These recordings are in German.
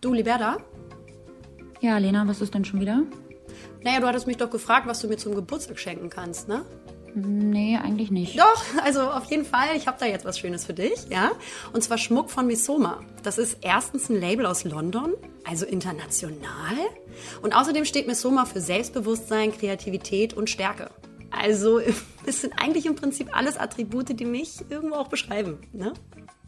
Du, Liberta? Ja, Lena, was ist denn schon wieder? Naja, du hattest mich doch gefragt, was du mir zum Geburtstag schenken kannst, ne? Nee, eigentlich nicht. Doch, also auf jeden Fall. Ich habe da jetzt was Schönes für dich, ja. Und zwar Schmuck von Misoma. Das ist erstens ein Label aus London, also international. Und außerdem steht Misoma für Selbstbewusstsein, Kreativität und Stärke. Also es sind eigentlich im Prinzip alles Attribute, die mich irgendwo auch beschreiben, ne?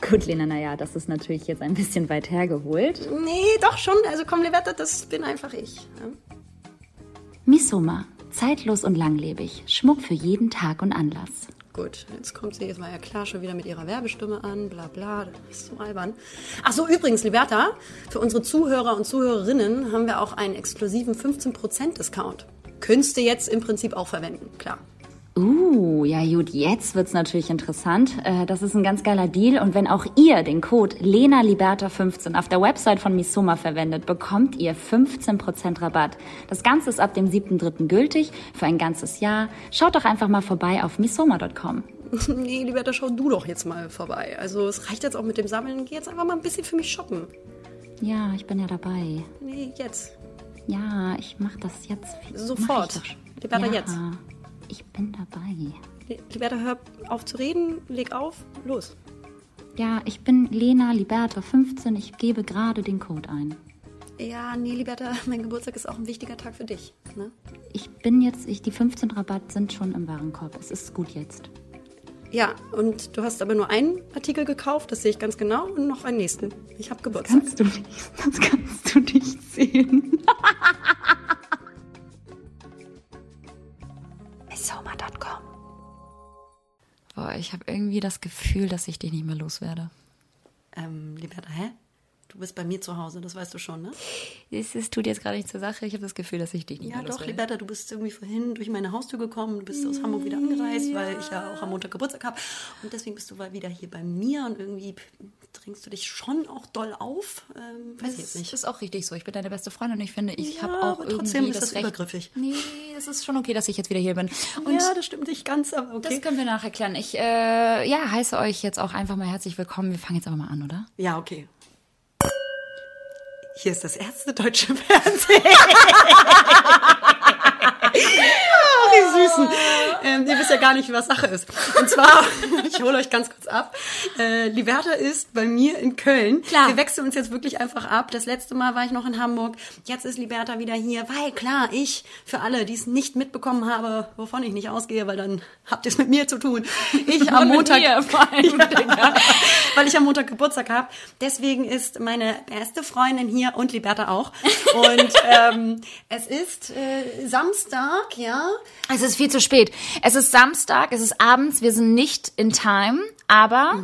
Gut, Lena, naja, das ist natürlich jetzt ein bisschen weit hergeholt. Nee, doch schon. Also komm, Liberta, das bin einfach ich. Ja? Misoma, zeitlos und langlebig. Schmuck für jeden Tag und Anlass. Gut, jetzt kommt sie, jetzt war ja klar, schon wieder mit ihrer Werbestimme an, bla bla, das ist so albern. Ach so, übrigens, Liberta, für unsere Zuhörer und Zuhörerinnen haben wir auch einen exklusiven 15% Discount. Könntest du jetzt im Prinzip auch verwenden, klar. Uh, ja gut, jetzt wird's natürlich interessant. Äh, Das ist ein ganz geiler Deal und wenn auch ihr den Code LenaLiberta15 auf der Website von Misoma verwendet, bekommt ihr 15% Rabatt. Das Ganze ist ab dem 7.3. gültig für ein ganzes Jahr. Schaut doch einfach mal vorbei auf misoma.com. nee, Liberta, schau du doch jetzt mal vorbei. Also es reicht jetzt auch mit dem Sammeln. Geh jetzt einfach mal ein bisschen für mich shoppen. Ja, ich bin ja dabei. Nee, jetzt. Ja, ich mach das jetzt. Sofort. Liberta, ja, jetzt. Ich bin dabei. Liberta, hör auf zu reden, leg auf, los. Ja, ich bin Lena Liberta 15. Ich gebe gerade den Code ein. Ja, nee, Liberta, mein Geburtstag ist auch ein wichtiger Tag für dich. Ne? Ich bin jetzt, ich, die 15 Rabatt sind schon im Warenkorb. Es ist gut jetzt. Ja, und du hast aber nur einen Artikel gekauft, das sehe ich ganz genau, und noch einen nächsten. Ich habe Geburtstag. Kannst du nicht, das kannst du nicht sehen. ich habe irgendwie das Gefühl, dass ich dich nicht mehr loswerde. Ähm, Liberta, hä? Du bist bei mir zu Hause, das weißt du schon, ne? Es, es tut jetzt gerade nicht zur Sache. Ich habe das Gefühl, dass ich dich nicht Ja, mehr doch. Liberta, du bist irgendwie vorhin durch meine Haustür gekommen, du bist aus Hamburg wieder angereist, weil ich ja auch am Montag Geburtstag habe. Und deswegen bist du mal wieder hier bei mir und irgendwie drängst du dich schon auch doll auf. Ähm, weiß ich jetzt Das nicht. ist auch richtig so. Ich bin deine beste Freundin und ich finde, ich Ja, habe auch aber irgendwie trotzdem ist das, das Recht. übergriffig. Nee, es ist schon okay, dass ich jetzt wieder hier bin. Und ja, das stimmt nicht ganz, aber okay. das können wir nachher klären. Ich äh, ja, heiße euch jetzt auch einfach mal herzlich willkommen. Wir fangen jetzt aber mal an, oder? Ja, okay. Hier ist das erste deutsche Fernsehen. Die Süßen. Ähm, ihr wisst ja gar nicht, was Sache ist. Und zwar, ich hole euch ganz kurz ab. Äh, Liberta ist bei mir in Köln. Klar. Wir wechseln uns jetzt wirklich einfach ab. Das letzte Mal war ich noch in Hamburg. Jetzt ist Liberta wieder hier, weil klar, ich, für alle, die es nicht mitbekommen habe, wovon ich nicht ausgehe, weil dann habt ihr es mit mir zu tun. Ich am Montag, mir Digga. weil ich am Montag Geburtstag habe. Deswegen ist meine beste Freundin hier und Liberta auch. Und ähm, es ist äh, Samstag, ja. Es ist viel zu spät. Es ist Samstag, es ist abends, wir sind nicht in Time, aber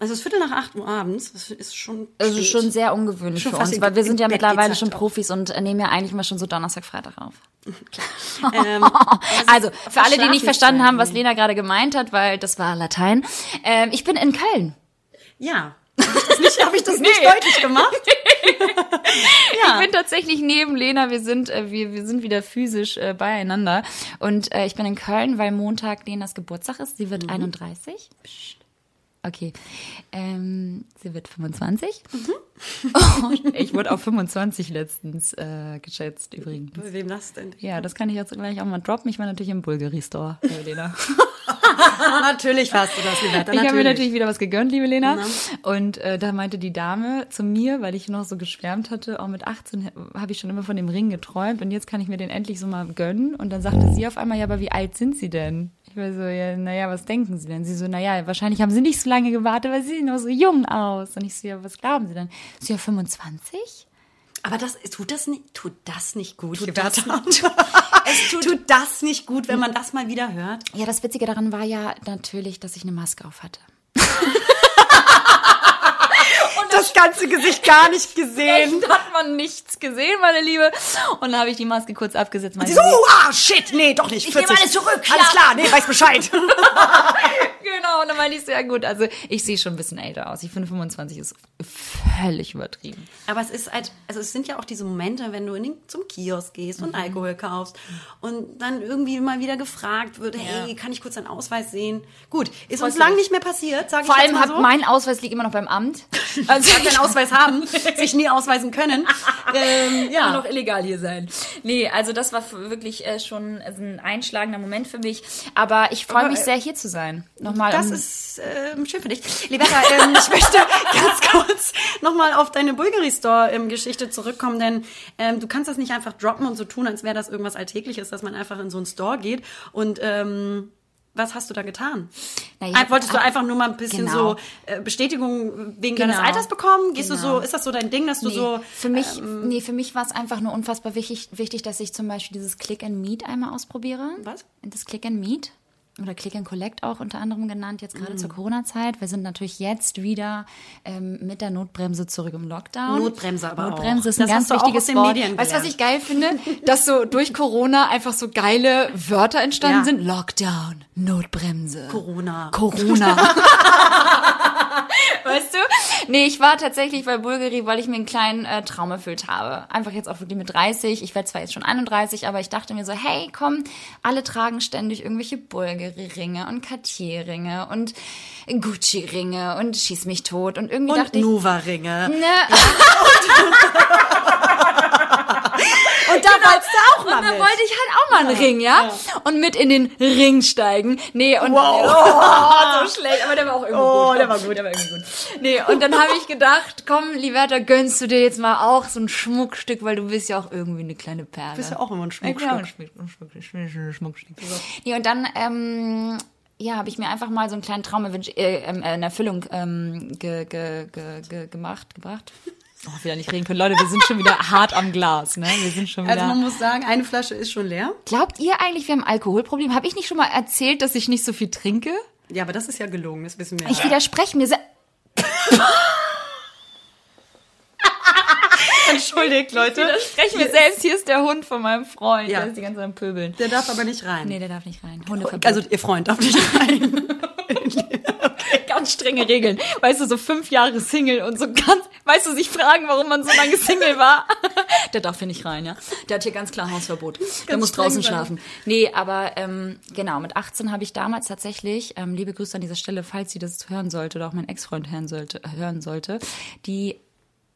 Also es ist Viertel nach acht Uhr abends. Das ist schon es ist schon sehr ungewöhnlich Schon für uns, weil wir sind in ja Bett mittlerweile schon. Profis und nehmen ja eigentlich mal schon so Donnerstag, Freitag auf. Ähm, Also, für alle, die nicht verstanden haben, was. Lena gerade gemeint hat, weil das war Latein. Ähm, ich bin in Köln. Ja. Habe ich das nicht, hab ich das nicht Nee. deutlich gemacht? Ich bin tatsächlich neben Lena. Wir sind, äh, wir, wir sind wieder physisch äh, beieinander. Und äh, ich bin in Köln, weil Montag Lenas Geburtstag ist. Sie wird 31. Psst. Okay. Ähm, sie wird 25. Und ich wurde auf 25 letztens äh, geschätzt übrigens. Bei wem das denn? Ja, das kann ich jetzt gleich auch mal droppen. Ich war natürlich im Bulgari-Store, liebe Lena. Natürlich warst du das, Liberta. Ich habe mir natürlich wieder was gegönnt, liebe Lena. Na. Und äh, da meinte die Dame zu mir, weil ich noch so geschwärmt hatte, auch mit 18 habe ich schon immer von dem Ring geträumt und jetzt kann ich mir den endlich so mal gönnen. Und dann sagte sie auf einmal, ja, aber wie alt sind Sie denn? Ich war so, ja, naja, was denken Sie denn? Sie so, naja, wahrscheinlich haben Sie nicht so lange gewartet, weil Sie sehen noch so jung aus. Und ich so, ja, was glauben Sie denn? Sie, ja, 25? Aber das tut das nicht, tut das nicht gut, Tut das es tut, das nicht gut, wenn man das mal wieder hört. Ja, das Witzige daran war ja natürlich, dass ich eine Maske auf hatte. Das ganze Gesicht gar nicht gesehen. Echt hat man nichts gesehen, meine Liebe. Und dann habe ich die Maske kurz abgesetzt. meinte Sie so, oh, ah, shit, nee, doch nicht. Ich nehme 40. alles zurück, Alles ja. klar, nee, weiß Bescheid. Genau, und dann meinte ich so, ja gut, also ich sehe schon ein bisschen älter aus. Ich finde 25 ist völlig übertrieben. Aber es ist halt, also es sind ja auch diese Momente, wenn du in den, zum Kiosk gehst und mhm. Alkohol kaufst und dann irgendwie mal wieder gefragt wird, hey, kann ich kurz deinen Ausweis sehen? Gut, ist Voll uns lang nicht mehr passiert, sage ich Vor allem hat so. mein Ausweis liegt immer noch beim Amt. Also ich keinen Ausweis haben, sich nie ausweisen können. ähm, ja. Kann noch illegal hier sein. Nee, also das war wirklich äh, schon ein einschlagender Moment für mich. Aber ich freue mich äh, sehr, hier zu sein. Nochmal. Das um, ist äh, schön für dich. Liberta, ähm, ich möchte ganz kurz nochmal auf deine Bulgari Store ähm, zurückkommen, denn ähm, du kannst das nicht einfach droppen und so tun, als wäre das irgendwas Alltägliches, dass man einfach in so einen Store geht und ähm, was hast du da getan? Naja, Wolltest du einfach nur mal ein bisschen genau. so äh, Bestätigung wegen genau. deines Alters bekommen? Gehst genau. du so, genau. ist das so dein Ding, dass du nee. so. Für mich, ähm, nee, für mich war es einfach nur unfassbar wichtig, wichtig, dass ich zum Beispiel dieses Click and Meet einmal ausprobiere. Was? Das Click and Meet oder Click and Collect auch unter anderem genannt, jetzt gerade mm. zur Corona-Zeit. Wir sind natürlich jetzt wieder ähm, mit der Notbremse zurück im Lockdown. Notbremse aber Notbremse auch. ist ein das ganz wichtiges Wort. Weißt du, was ich geil finde? Dass so durch Corona einfach so geile Wörter entstanden ja. sind. Lockdown, Notbremse. Corona. Corona. weißt du? Nee, ich war tatsächlich bei Bulgari, weil ich mir einen kleinen äh, Traum erfüllt habe. Einfach jetzt auch wirklich mit 30. Ich werde zwar jetzt schon 31, aber ich dachte mir so, hey, komm, alle tragen ständig irgendwelche Bulgari-Ringe und Cartier-Ringe und Gucci-Ringe und schieß mich tot. Und irgendwie und dachte ich. Nuva-Ringe. Ne. Ja. Wolltest du auch mal Und da wollte ich halt auch mal einen Ring, ja? ja? Und mit in den Ring steigen. Nee, und wow. oh, so schlecht, aber der war auch irgendwie oh, gut. der war gut, der war irgendwie gut. Nee, und dann habe ich gedacht, komm, Liberta, gönnst du dir jetzt mal auch so ein Schmuckstück, weil du bist ja auch irgendwie eine kleine Perle. Du bist ja auch immer ein Schmuckstück. Ja, ein Schmuckstück. Schmuckstück. Nee, und dann ähm, ja, habe ich mir einfach mal so einen kleinen Traum äh, äh, in Erfüllung ähm, ge, ge, ge, ge, gemacht, gebracht. Oh, wieder nicht reden können. Leute, wir sind schon wieder hart am Glas, ne? Wir sind schon wieder. Also man muss sagen, eine Flasche ist schon leer. Glaubt ihr eigentlich, wir haben ein Alkoholproblem? Habe ich nicht schon mal erzählt, dass ich nicht so viel trinke? Ja, aber das ist ja gelogen, das wissen wir. Ich widerspreche mir. Entschuldigt, Leute. Ich widerspreche mir selbst. Hier ist der Hund von meinem Freund. Ja. Der ist die ganze Zeit am Pöbeln. Der darf aber nicht rein. Nee, der darf nicht rein. Hundeverbot. Also ihr Freund darf nicht rein. ganz strenge Regeln. Weißt du, so fünf Jahre Single und so ganz, weißt du, sich fragen, warum man so lange Single war. Der darf hier nicht rein, ja. Der hat hier ganz klar Hausverbot. Ganz Der muss draußen sein. schlafen. Nee, aber ähm, genau, mit 18 habe ich damals tatsächlich, ähm, liebe Grüße an dieser Stelle, falls sie das hören sollte oder auch mein Ex-Freund hören sollte, hören sollte, die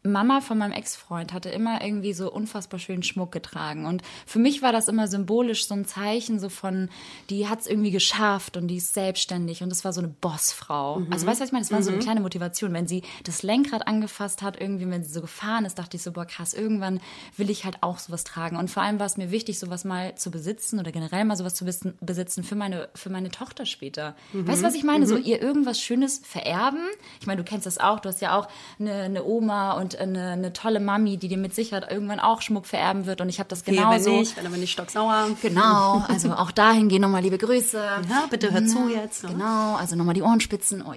Mama von meinem Ex-Freund hatte immer irgendwie so unfassbar schönen Schmuck getragen. Und für mich war das immer symbolisch so ein Zeichen so von, die hat es irgendwie geschafft und die ist selbstständig und das war so eine Bossfrau. Mhm. Also weißt du, was ich meine? Das war mhm. so eine mhm. kleine Motivation. Wenn sie das Lenkrad angefasst hat, irgendwie, wenn sie so gefahren ist, dachte ich so, boah krass, irgendwann will ich halt auch sowas tragen. Und vor allem war es mir wichtig, sowas mal zu besitzen oder generell mal sowas zu besitzen für meine, für meine Tochter später. Mhm. Weißt du, was ich meine? So mhm. ihr irgendwas Schönes vererben. Ich meine, du kennst das auch, du hast ja auch eine, eine Oma und und eine, eine tolle Mami, die dir mit Sicherheit irgendwann auch Schmuck vererben wird. Und ich habe das genauso. Wenn nicht, wenn aber nicht stocksauer. Genau, also auch dahin gehen nochmal liebe Grüße. Ja, bitte hör zu jetzt. Ne? Genau, also nochmal die Ohrenspitzen. Oh,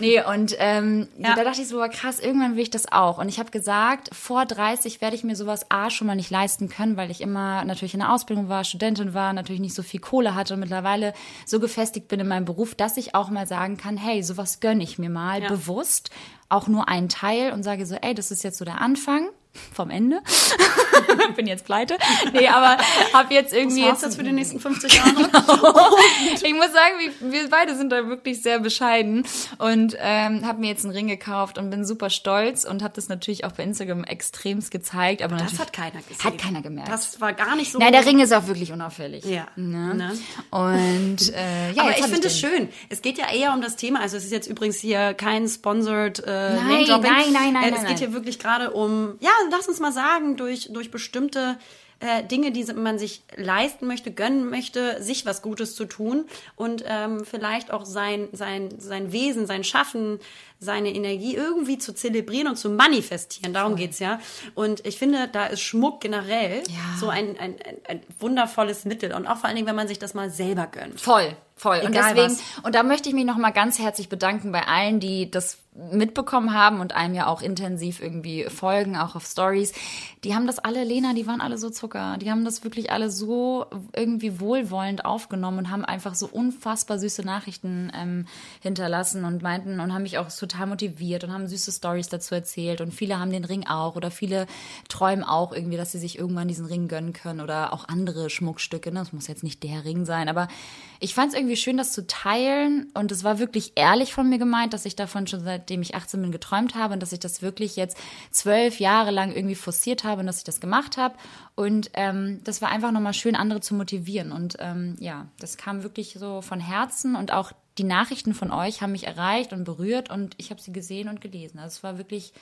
nee, und ähm, ja. da dachte ich so, krass, irgendwann will ich das auch. Und ich habe gesagt, vor 30 werde ich mir sowas A schon mal nicht leisten können, weil ich immer natürlich in der Ausbildung war, Studentin war, natürlich nicht so viel Kohle hatte und mittlerweile so gefestigt bin in meinem Beruf, dass ich auch mal sagen kann, hey, sowas gönne ich mir mal ja. bewusst auch nur einen Teil und sage so, ey, das ist jetzt so der Anfang vom Ende. bin jetzt pleite. Nee, aber habe jetzt irgendwie. Was jetzt für die nächsten 50 Jahre? genau. Ich muss sagen, wir, beide sind da wirklich sehr bescheiden und ähm, habe mir jetzt einen Ring gekauft und bin super stolz und habe das natürlich auch bei Instagram extremst gezeigt. Aber das hat keiner gesehen. Hat keiner gemerkt. Das war gar nicht so. Nein, der Ring ist auch wirklich unauffällig. Ja. Ne? Ne? Und äh, ja, aber ich finde es schön. Es geht ja eher um das Thema. Also es ist jetzt übrigens hier kein sponsored äh, nein, nein, nein, nein, nein. Äh, es geht hier wirklich gerade um ja lass uns mal sagen, durch, durch bestimmte äh, Dinge, die man sich leisten möchte, gönnen möchte, sich was Gutes zu tun und ähm, vielleicht auch sein, sein, sein Wesen, sein Schaffen, seine Energie irgendwie zu zelebrieren und zu manifestieren. Darum Voll. geht's ja. Und ich finde, da ist Schmuck generell ja. so ein, ein, ein, ein wundervolles Mittel. Und auch vor allen Dingen, wenn man sich das mal selber gönnt. Voll, voll. Egal und deswegen, was. und da möchte ich mich nochmal ganz herzlich bedanken bei allen, die das mitbekommen haben und einem ja auch intensiv irgendwie folgen, auch auf Stories. Die haben das alle, Lena, die waren alle so Zucker. Die haben das wirklich alle so irgendwie wohlwollend aufgenommen und haben einfach so unfassbar süße Nachrichten ähm, hinterlassen und meinten und haben mich auch total total motiviert und haben süße Stories dazu erzählt und viele haben den Ring auch oder viele träumen auch irgendwie, dass sie sich irgendwann diesen Ring gönnen können oder auch andere Schmuckstücke. Ne? Das muss jetzt nicht der Ring sein, aber ich fand es irgendwie schön, das zu teilen und es war wirklich ehrlich von mir gemeint, dass ich davon schon seitdem ich 18 bin geträumt habe und dass ich das wirklich jetzt zwölf Jahre lang irgendwie forciert habe und dass ich das gemacht habe und ähm, das war einfach nochmal schön, andere zu motivieren und ähm, ja, das kam wirklich so von Herzen und auch die Nachrichten von euch haben mich erreicht und berührt und ich habe sie gesehen und gelesen. Also es war wirklich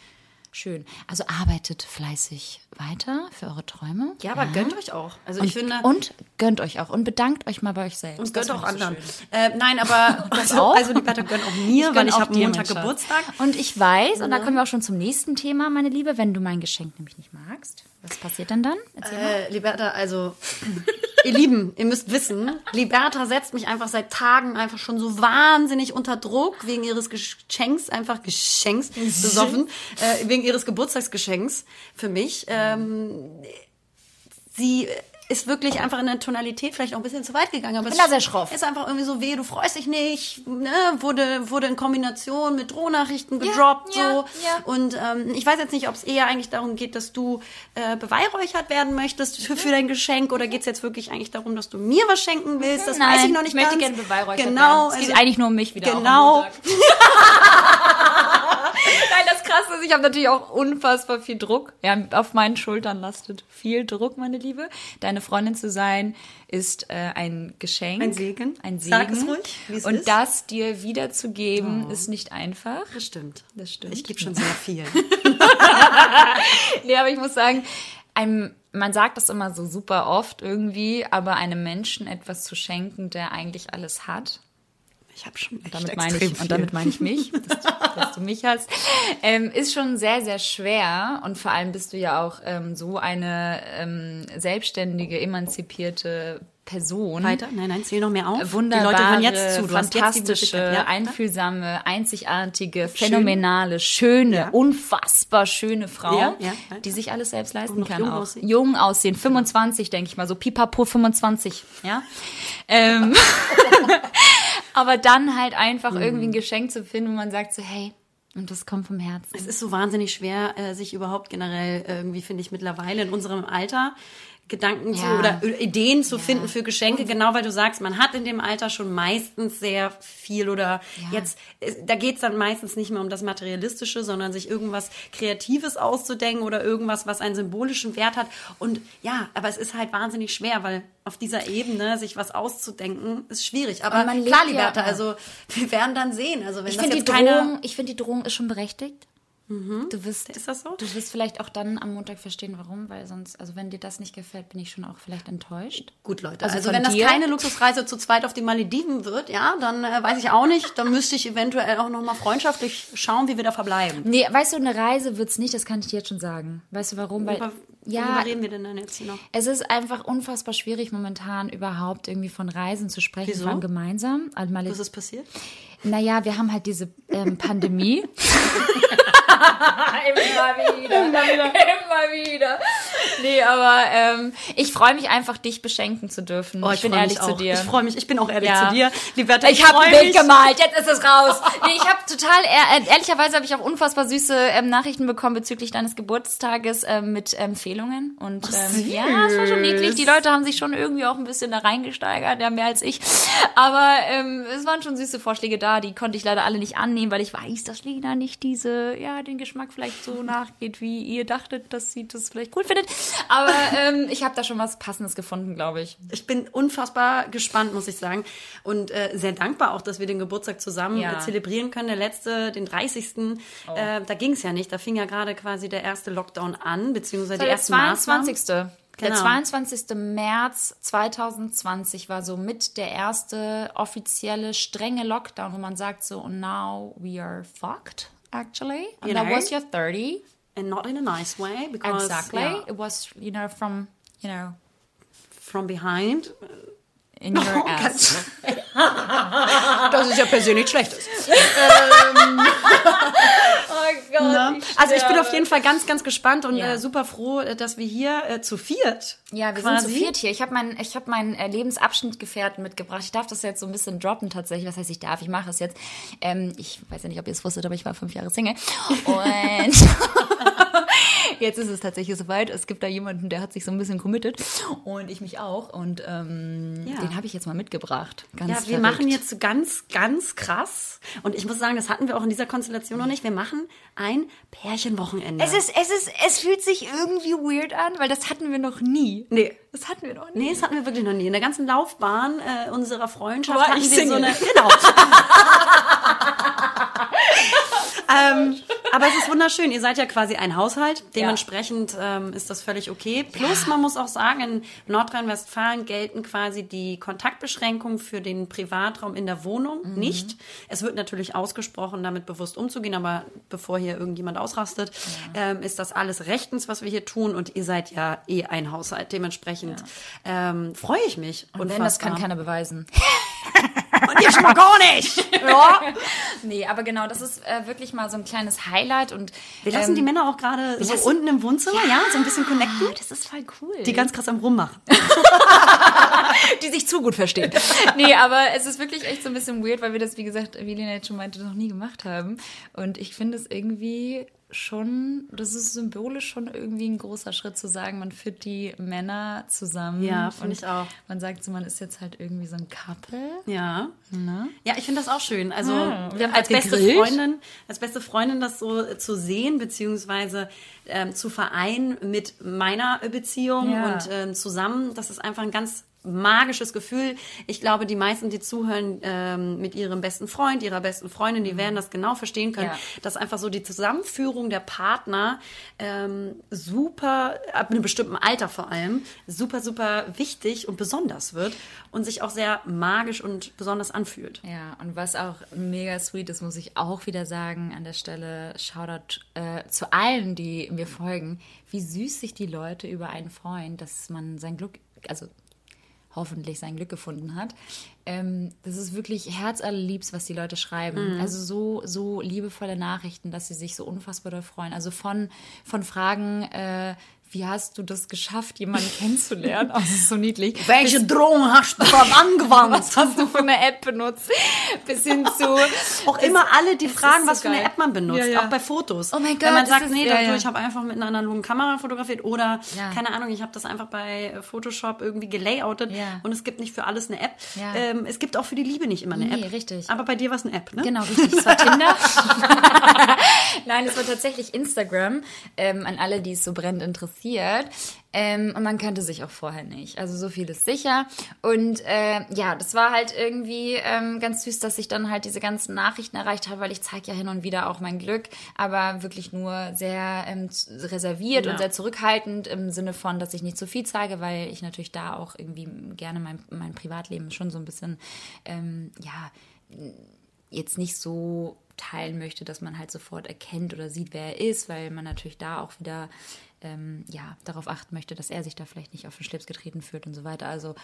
schön. Also arbeitet fleißig weiter für eure Träume. Ja, aber ja. gönnt euch auch. Also und, ich finde und gönnt euch auch und bedankt euch mal bei euch selbst. Und gönnt auch anderen. So äh, nein, aber also, auch? also die Bertha gönnt auch mir, ich weil ich habe Montag Geburtstag. Und ich weiß, und da kommen wir auch schon zum nächsten Thema, meine Liebe, wenn du mein Geschenk nämlich nicht magst. Was passiert denn dann? Äh, Liberta, also ihr Lieben, ihr müsst wissen, Liberta setzt mich einfach seit Tagen einfach schon so wahnsinnig unter Druck wegen ihres Geschenks, einfach Geschenks, besoffen, äh, wegen ihres Geburtstagsgeschenks für mich. Ähm, sie ist wirklich einfach in der Tonalität vielleicht auch ein bisschen zu weit gegangen. Aber es sehr schroff. ist einfach irgendwie so weh, du freust dich nicht, ne? wurde, wurde in Kombination mit Drohnachrichten gedroppt. Ja, so. Ja, Und ähm, ich weiß jetzt nicht, ob es eher eigentlich darum geht, dass du äh, beweihräuchert werden möchtest für, für dein Geschenk oder geht es jetzt wirklich eigentlich darum, dass du mir was schenken willst? Das Nein, weiß ich noch nicht ich möchte gerne beweihräuchert genau, werden. Es geht also, eigentlich nur um mich wieder. Genau. Nein, das Krasse ist, ich habe natürlich auch unfassbar viel Druck. Ja, auf meinen Schultern lastet viel Druck, meine Liebe. Deine Freundin zu sein ist äh, ein Geschenk. Ein Segen. Ein Segen. Sag es ruhig, wie es Und ist. das dir wiederzugeben, oh. ist nicht einfach. Das stimmt. Das stimmt. Ich gebe schon sehr viel. nee, aber ich muss sagen, einem, man sagt das immer so super oft irgendwie, aber einem Menschen etwas zu schenken, der eigentlich alles hat, ich habe schon und damit meine ich und damit meine ich mich, dass, dass du mich hast, ähm, ist schon sehr sehr schwer und vor allem bist du ja auch ähm, so eine ähm, selbstständige, emanzipierte Person. Weiter? Nein, nein, zähl noch mehr auf. Wunderbare, Die Leute hören jetzt zu. Du fantastische, ja, einfühlsame, einzigartige, phänomenale, schöne, ja. unfassbar schöne Frau, ja, die sich alles selbst leisten kann. Jung auch. Aussehen. Jung aussehen, 25 denke ich mal, so pipapo 25, ja. ähm, aber dann halt einfach mhm. irgendwie ein Geschenk zu finden, wo man sagt so, hey, und das kommt vom Herzen. Es ist so wahnsinnig schwer, äh, sich überhaupt generell irgendwie, finde ich, mittlerweile in unserem Alter Gedanken ja. zu oder Ideen zu ja. finden für Geschenke, genau weil du sagst, man hat in dem Alter schon meistens sehr viel oder ja. jetzt, da geht's dann meistens nicht mehr um das Materialistische, sondern sich irgendwas Kreatives auszudenken oder irgendwas, was einen symbolischen Wert hat. Und ja, aber es ist halt wahnsinnig schwer, weil auf dieser Ebene sich was auszudenken, ist schwierig. Aber klar, Liberta, also wir werden dann sehen. Also wenn ich finde die Drohung, ich finde die Drohung ist schon berechtigt. Mhm. Du wirst, ist das so? Du wirst vielleicht auch dann am Montag verstehen, warum, weil sonst, also wenn dir das nicht gefällt, bin ich schon auch vielleicht enttäuscht. Gut, Leute. Also, also wenn das keine Luxusreise zu zweit auf die Malediven wird, ja, dann äh, weiß ich auch nicht. Dann müsste ich eventuell auch nochmal freundschaftlich schauen, wie wir da verbleiben. Nee, weißt du, eine Reise wird's nicht, das kann ich dir jetzt schon sagen. Weißt du warum? Weil, Über, ja, worüber reden wir denn dann jetzt hier noch? Es ist einfach unfassbar schwierig momentan überhaupt irgendwie von Reisen zu sprechen, Wieso? gemeinsam. Also Was ist passiert? Naja, wir haben halt diese ähm, Pandemie. immer wieder. Immer wieder. Immer wieder. Nee, aber ähm, ich freue mich einfach, dich beschenken zu dürfen. Oh, ich, ich bin ehrlich zu dir. Ich freue mich, ich bin auch ehrlich ja. zu dir. Liberta, ich, ich habe ein Bild gemalt, jetzt ist es raus. nee, ich habe total, ehr, ehrlicherweise habe ich auch unfassbar süße ähm, Nachrichten bekommen bezüglich deines Geburtstages ähm, mit Empfehlungen. Und ähm, ja, es war schon niedlich. Die Leute haben sich schon irgendwie auch ein bisschen da reingesteigert, ja, mehr als ich. Aber ähm, es waren schon süße Vorschläge da, die konnte ich leider alle nicht annehmen, weil ich weiß, dass Lena nicht diese, ja, den Geschmack vielleicht so nachgeht, wie ihr dachtet, dass sie das vielleicht cool findet. Aber ähm, ich habe da schon was Passendes gefunden, glaube ich. Ich bin unfassbar gespannt, muss ich sagen. Und äh, sehr dankbar auch, dass wir den Geburtstag zusammen ja. äh, zelebrieren können. Der letzte, den 30. Oh. Äh, da ging es ja nicht. Da fing ja gerade quasi der erste Lockdown an, beziehungsweise die erste 22. Maßnahmen. Genau. Der 22. März 2020 war so mit der erste offizielle strenge Lockdown, wo man sagt so, now we are fucked actually. And you that know? was your 30. And not in a nice way because Exactly. Yeah. It was, you know, from, you know, from behind. In your oh, ass. das ist ja persönlich schlechtes. ähm. Oh Gott. Ne? Also ich bin auf jeden Fall ganz, ganz gespannt und ja. äh, super froh, äh, dass wir hier äh, zu viert. Ja, wir quasi. sind zu viert hier. Ich habe meinen hab mein, äh, Lebensabschnittgefährten mitgebracht. Ich darf das jetzt so ein bisschen droppen tatsächlich. Was heißt, ich darf? Ich mache es jetzt. Ähm, ich weiß ja nicht, ob ihr es wusstet, aber ich war fünf Jahre Single. Und jetzt ist es tatsächlich soweit. Es gibt da jemanden, der hat sich so ein bisschen committed und ich mich auch. Und ähm, ja. den habe ich jetzt mal mitgebracht. Ganz ja, wir verrückt. machen jetzt ganz, ganz krass. Und ich muss sagen, das hatten wir auch in dieser Konstellation noch nicht. Wir machen ein Pärchenwochenende. Es ist, es ist, es fühlt sich irgendwie weird an, weil das hatten wir noch nie. Nee. Das hatten wir noch nie. Nee, das hatten wir wirklich noch nie. In der ganzen Laufbahn äh, unserer Freundschaft War hatten wir Single. so eine. Genau. ähm, aber es ist wunderschön. Ihr seid ja quasi ein Haushalt. Dementsprechend ja. ähm, ist das völlig okay. Plus, ja. man muss auch sagen, in Nordrhein-Westfalen gelten quasi die Kontaktbeschränkungen für den Privatraum in der Wohnung mhm. nicht. Es wird natürlich ausgesprochen, damit bewusst umzugehen, aber bevor hier irgendjemand ausrastet, ja. ähm, ist das alles rechtens, was wir hier tun. Und ihr seid ja eh ein Haushalt. Dementsprechend ähm, freue ich mich. Und wenn, das kann keiner beweisen. Und ich schon mal gar nicht. Ja. nee, aber genau, das ist äh, wirklich mal so ein kleines Highlight. Und, wir lassen ähm, die Männer auch gerade so lassen, unten im Wohnzimmer, ja, ja, so ein bisschen connecten. Das ist voll cool. Die ganz krass am Rummachen. die sich zu gut verstehen. nee, aber es ist wirklich echt so ein bisschen weird, weil wir das, wie gesagt, wie Lena jetzt schon meinte, noch nie gemacht haben. Und ich finde es irgendwie schon, das ist symbolisch schon irgendwie ein großer Schritt zu sagen, man führt die Männer zusammen. Ja, finde ich auch. Man sagt so, man ist jetzt halt irgendwie so ein Couple. Ja. Ne? Ja, ich finde das auch schön. Also ja, als beste Freundin, als beste Freundin das so zu sehen, beziehungsweise ähm, zu vereinen mit meiner Beziehung ja. und ähm, zusammen, das ist einfach ein ganz magisches Gefühl. Ich glaube, die meisten, die zuhören, ähm, mit ihrem besten Freund, ihrer besten Freundin, die mhm. werden das genau verstehen können, ja. dass einfach so die Zusammenführung der Partner ähm, super, ab einem bestimmten Alter vor allem, super, super wichtig und besonders wird und sich auch sehr magisch und besonders anfühlt. Ja, und was auch mega sweet ist, muss ich auch wieder sagen an der Stelle, Shoutout äh, zu allen, die mir folgen, wie süß sich die Leute über einen freuen, dass man sein Glück, also hoffentlich sein Glück gefunden hat. Ähm, das ist wirklich herzallerliebst, was die Leute schreiben. Mhm. Also so, so liebevolle Nachrichten, dass sie sich so unfassbar doll freuen. Also von, von Fragen, äh, wie hast du das geschafft, jemanden kennenzulernen? Oh, das ist so niedlich. Welche Bis, Drohung hast du dort angewandt? Was hast du für eine App benutzt? Bis hin zu... Auch immer alle, die fragen, so was für eine App man benutzt. Ja, ja. Auch bei Fotos. Oh mein Gott. Wenn man sagt, ist, nee, ja, ja. ich habe einfach mit einer analogen Kamera fotografiert oder, keine Ahnung, ich habe das einfach bei Photoshop irgendwie gelayoutet und es gibt nicht für alles eine App. Ähm, es gibt auch für die Liebe nicht immer eine nee, App. richtig. Aber bei dir war es eine App, ne? Genau, richtig. Es war Tinder. Nein, es war tatsächlich Instagram. Ähm, an alle, die es so brennend interessiert. Ähm, und man kannte sich auch vorher nicht. Also so viel ist sicher. Und äh, ja, das war halt irgendwie ähm, ganz süß, dass ich dann halt diese ganzen Nachrichten erreicht habe, weil ich zeige ja hin und wieder auch mein Glück, aber wirklich nur sehr ähm, reserviert ja. und sehr zurückhaltend im Sinne von, dass ich nicht zu viel zeige, weil ich natürlich da auch irgendwie gerne mein, mein Privatleben schon so ein bisschen, ähm, ja, jetzt nicht so teilen möchte, dass man halt sofort erkennt oder sieht, wer er ist, weil man natürlich da auch wieder ähm, ja, darauf achten möchte, dass er sich da vielleicht nicht auf den Schlips getreten fühlt und so weiter. Also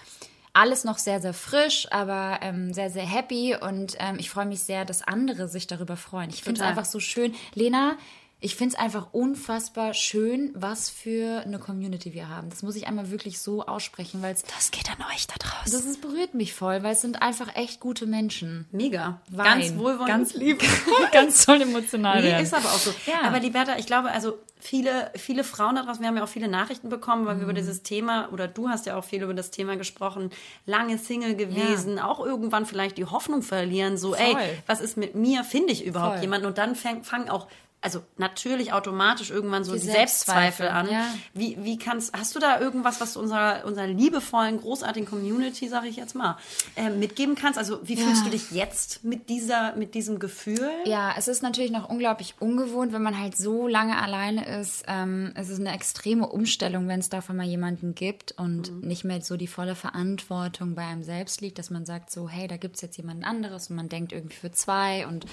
alles noch sehr, sehr frisch, aber ähm, sehr, sehr happy und ähm, ich freue mich sehr, dass andere sich darüber freuen. Ich finde es einfach so schön. Lena, ich finde es einfach unfassbar schön, was für eine Community wir haben. Das muss ich einmal wirklich so aussprechen, weil es. Das geht an euch da draußen. Das ist, berührt mich voll, weil es sind einfach echt gute Menschen. Mega. Wein. Ganz wohlwollend. Ganz lieb. ganz toll emotional. Nee, ist aber auch so. Ja. Aber Liberta, ich glaube, also viele, viele Frauen da draußen, wir haben ja auch viele Nachrichten bekommen, weil mhm. wir über mhm. dieses Thema, oder du hast ja auch viel über das Thema gesprochen, lange Single gewesen, ja. auch irgendwann vielleicht die Hoffnung verlieren, so, voll. ey, was ist mit mir, finde ich überhaupt voll. jemanden? Und dann fangen auch also natürlich automatisch irgendwann so die, die Selbstzweifel, Selbstzweifel an. Ja. Wie, wie kannst, hast du da irgendwas, was du unserer, unserer liebevollen, großartigen Community, sage ich jetzt mal, äh, mitgeben kannst? Also wie ja. fühlst du dich jetzt mit dieser, mit diesem Gefühl? Ja, es ist natürlich noch unglaublich ungewohnt, wenn man halt so lange alleine ist. Ähm, es ist eine extreme Umstellung, wenn es davon mal jemanden gibt und mhm. nicht mehr so die volle Verantwortung bei einem selbst liegt, dass man sagt so, hey, da gibt es jetzt jemanden anderes und man denkt irgendwie für zwei und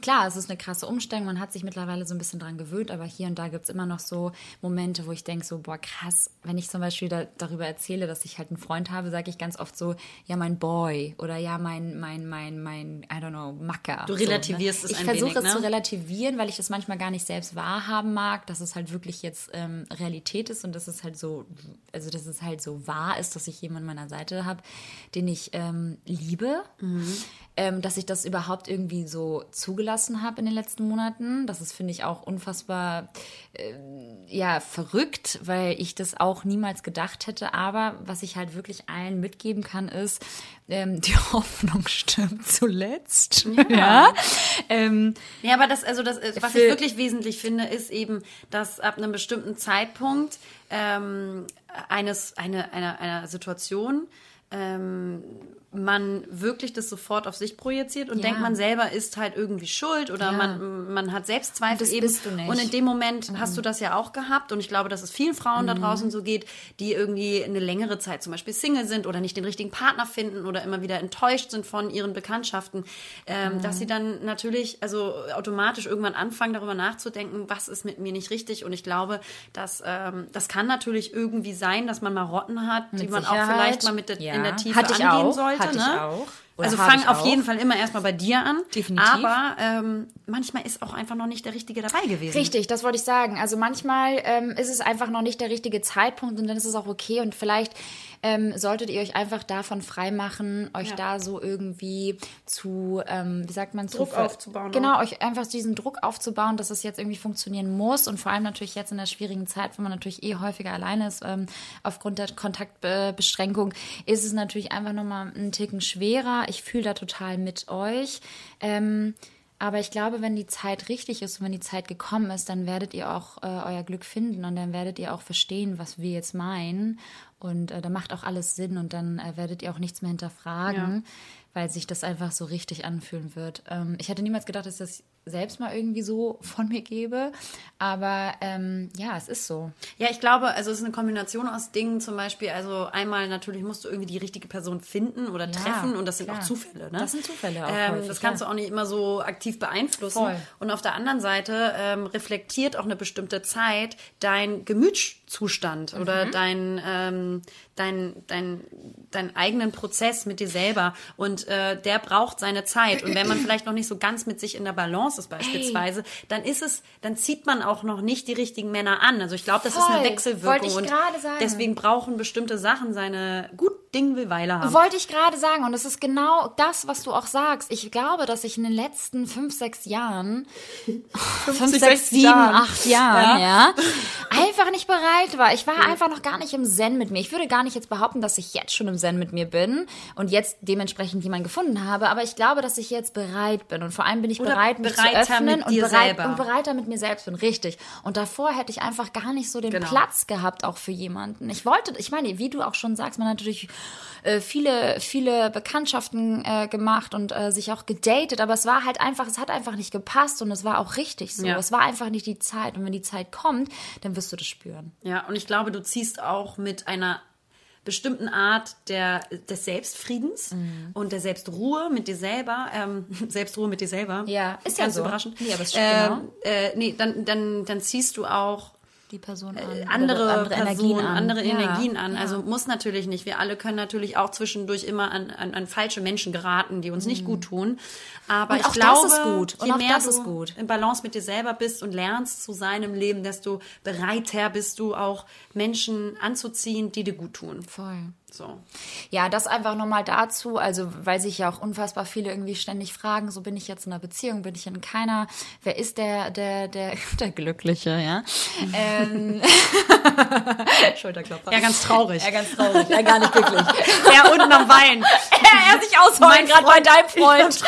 klar, es ist eine krasse Umstellung, man hat sich mittlerweile mittlerweile so ein bisschen dran gewöhnt, aber hier und da gibt es immer noch so Momente, wo ich denke, so, boah, krass, wenn ich zum Beispiel da, darüber erzähle, dass ich halt einen Freund habe, sage ich ganz oft so, ja, mein Boy oder ja, mein, mein, mein, mein, I don't know, Macker. Du relativierst so, ne? es Ich versuche es ne? zu relativieren, weil ich es manchmal gar nicht selbst wahrhaben mag, dass es halt wirklich jetzt ähm, Realität ist und dass es halt so, also dass es halt so wahr ist, dass ich jemanden an meiner Seite habe, den ich ähm, liebe. Mhm ähm, dass ich das überhaupt irgendwie so zugelassen habe in den letzten Monaten. Das ist, finde ich, auch unfassbar äh, ja, verrückt, weil ich das auch niemals gedacht hätte. Aber was ich halt wirklich allen mitgeben kann, ist, ähm, die Hoffnung stirbt zuletzt. Ja. Ja, ähm, ja aber das, also das, was ich wirklich wesentlich finde, ist eben, dass ab einem bestimmten Zeitpunkt ähm, eines, eine, einer, einer Situation, ähm, man wirklich das sofort auf sich projiziert und ja. denkt, man selber ist halt irgendwie schuld oder ja. man, man hat Selbstzweifel das eben. Bist du nicht. Und in dem Moment mhm. hast du das ja auch gehabt und ich glaube, dass es vielen Frauen mhm. da draußen so geht, die irgendwie eine längere Zeit zum Beispiel Single sind oder nicht den richtigen Partner finden oder immer wieder enttäuscht sind von ihren Bekanntschaften, ähm, mhm. dass sie dann natürlich also automatisch irgendwann anfangen, darüber nachzudenken, was ist mit mir nicht richtig und ich glaube, dass ähm, das kann natürlich irgendwie sein, dass man Marotten hat, mit die man Sicherheit. auch vielleicht mal mit der, ja. in der Tiefe angehen auch. sollte. Hatte ne? auch. Oder also fang auf jeden Fall immer erstmal bei dir an. Definitiv. Aber ähm, manchmal ist auch einfach noch nicht der Richtige dabei gewesen. Richtig, das wollte ich sagen. Also manchmal ähm, ist es einfach noch nicht der richtige Zeitpunkt und dann ist es auch okay. Und vielleicht ähm, solltet ihr euch einfach davon freimachen, euch ja. da so irgendwie zu, ähm, wie sagt man, Druck zu, aufzubauen. Genau, auch. euch einfach diesen Druck aufzubauen, dass es jetzt irgendwie funktionieren muss. Und vor allem natürlich jetzt in der schwierigen Zeit, wo man natürlich eh häufiger alleine ist, ähm, aufgrund der Kontaktbeschränkung, ist es natürlich einfach nochmal einen Ticken schwerer ich fühle da total mit euch. Ähm, aber ich glaube, wenn die Zeit richtig ist und wenn die Zeit gekommen ist, dann werdet ihr auch äh, euer Glück finden und dann werdet ihr auch verstehen, was wir jetzt meinen. Und äh, da macht auch alles Sinn und dann äh, werdet ihr auch nichts mehr hinterfragen, ja. weil sich das einfach so richtig anfühlen wird. Ähm, ich hätte niemals gedacht, dass das selbst mal irgendwie so von mir gebe. Aber ähm, ja, es ist so. Ja, ich glaube, also es ist eine Kombination aus Dingen zum Beispiel. Also einmal natürlich musst du irgendwie die richtige Person finden oder ja, treffen und das sind klar. auch Zufälle. Ne? Das sind Zufälle auch. Ähm, häufig, das kannst ja. du auch nicht immer so aktiv beeinflussen. Voll. Und auf der anderen Seite ähm, reflektiert auch eine bestimmte Zeit dein Gemütszustand mhm. oder dein, ähm, dein, dein, deinen eigenen Prozess mit dir selber. Und äh, der braucht seine Zeit. Und wenn man vielleicht noch nicht so ganz mit sich in der Balance Balance ist beispielsweise, Ey. dann ist es, dann zieht man auch noch nicht die richtigen Männer an. Also ich glaube, das Voll. ist eine Wechselwirkung. Sagen. Deswegen brauchen bestimmte Sachen seine gut Ding will Weile haben. Wollte ich gerade sagen. Und es ist genau das, was du auch sagst. Ich glaube, dass ich in den letzten fünf, sechs Jahren, fünf, sechs, sieben, acht Jahren, ja. ja, einfach nicht bereit war. Ich war ja. einfach noch gar nicht im Zen mit mir. Ich würde gar nicht jetzt behaupten, dass ich jetzt schon im Zen mit mir bin und jetzt dementsprechend jemanden gefunden habe. Aber ich glaube, dass ich jetzt bereit bin. Und vor allem bin ich Oder bereit, mich zu öffnen und bereit, und bereiter mit mir selbst bin. Richtig. Und davor hätte ich einfach gar nicht so den genau. Platz gehabt, auch für jemanden. Ich wollte, ich meine, wie du auch schon sagst, man natürlich äh, viele, viele Bekanntschaften äh, gemacht und äh, sich auch gedatet, aber es war halt einfach, es hat einfach nicht gepasst und es war auch richtig so. Ja. Es war einfach nicht die Zeit und wenn die Zeit kommt, dann wirst du das spüren. Ja, und ich glaube, du ziehst auch mit einer bestimmten Art der, des Selbstfriedens mhm. und der Selbstruhe mit dir selber, ähm, Selbstruhe mit dir selber. Ja, ist ja so. überraschend. Nee, aber ist schon äh, genau. äh, nee, dann, dann, dann ziehst du auch die Person an. Äh, andere, andere Personen, Energien an. andere ja, Energien an. Ja. Also muss natürlich nicht. Wir alle können natürlich auch zwischendurch immer an, an, an falsche Menschen geraten, die uns mhm. nicht gut tun. Aber und ich glaube, das ist gut. je mehr du gut. in Balance mit dir selber bist und lernst zu seinem Leben, desto bereiter bist du auch Menschen anzuziehen, die dir gut tun. Voll. So. Ja, das einfach nochmal dazu, also weil sich ja auch unfassbar viele irgendwie ständig fragen, so bin ich jetzt in einer Beziehung, bin ich in keiner, wer ist der, der, der, der Glückliche, ja? ähm. Schulterklopfer. Ja, ganz traurig. Ja, ganz traurig. Ja, gar nicht glücklich. er unten am Wein. er, er sich ausholen, gerade bei deinem Freund.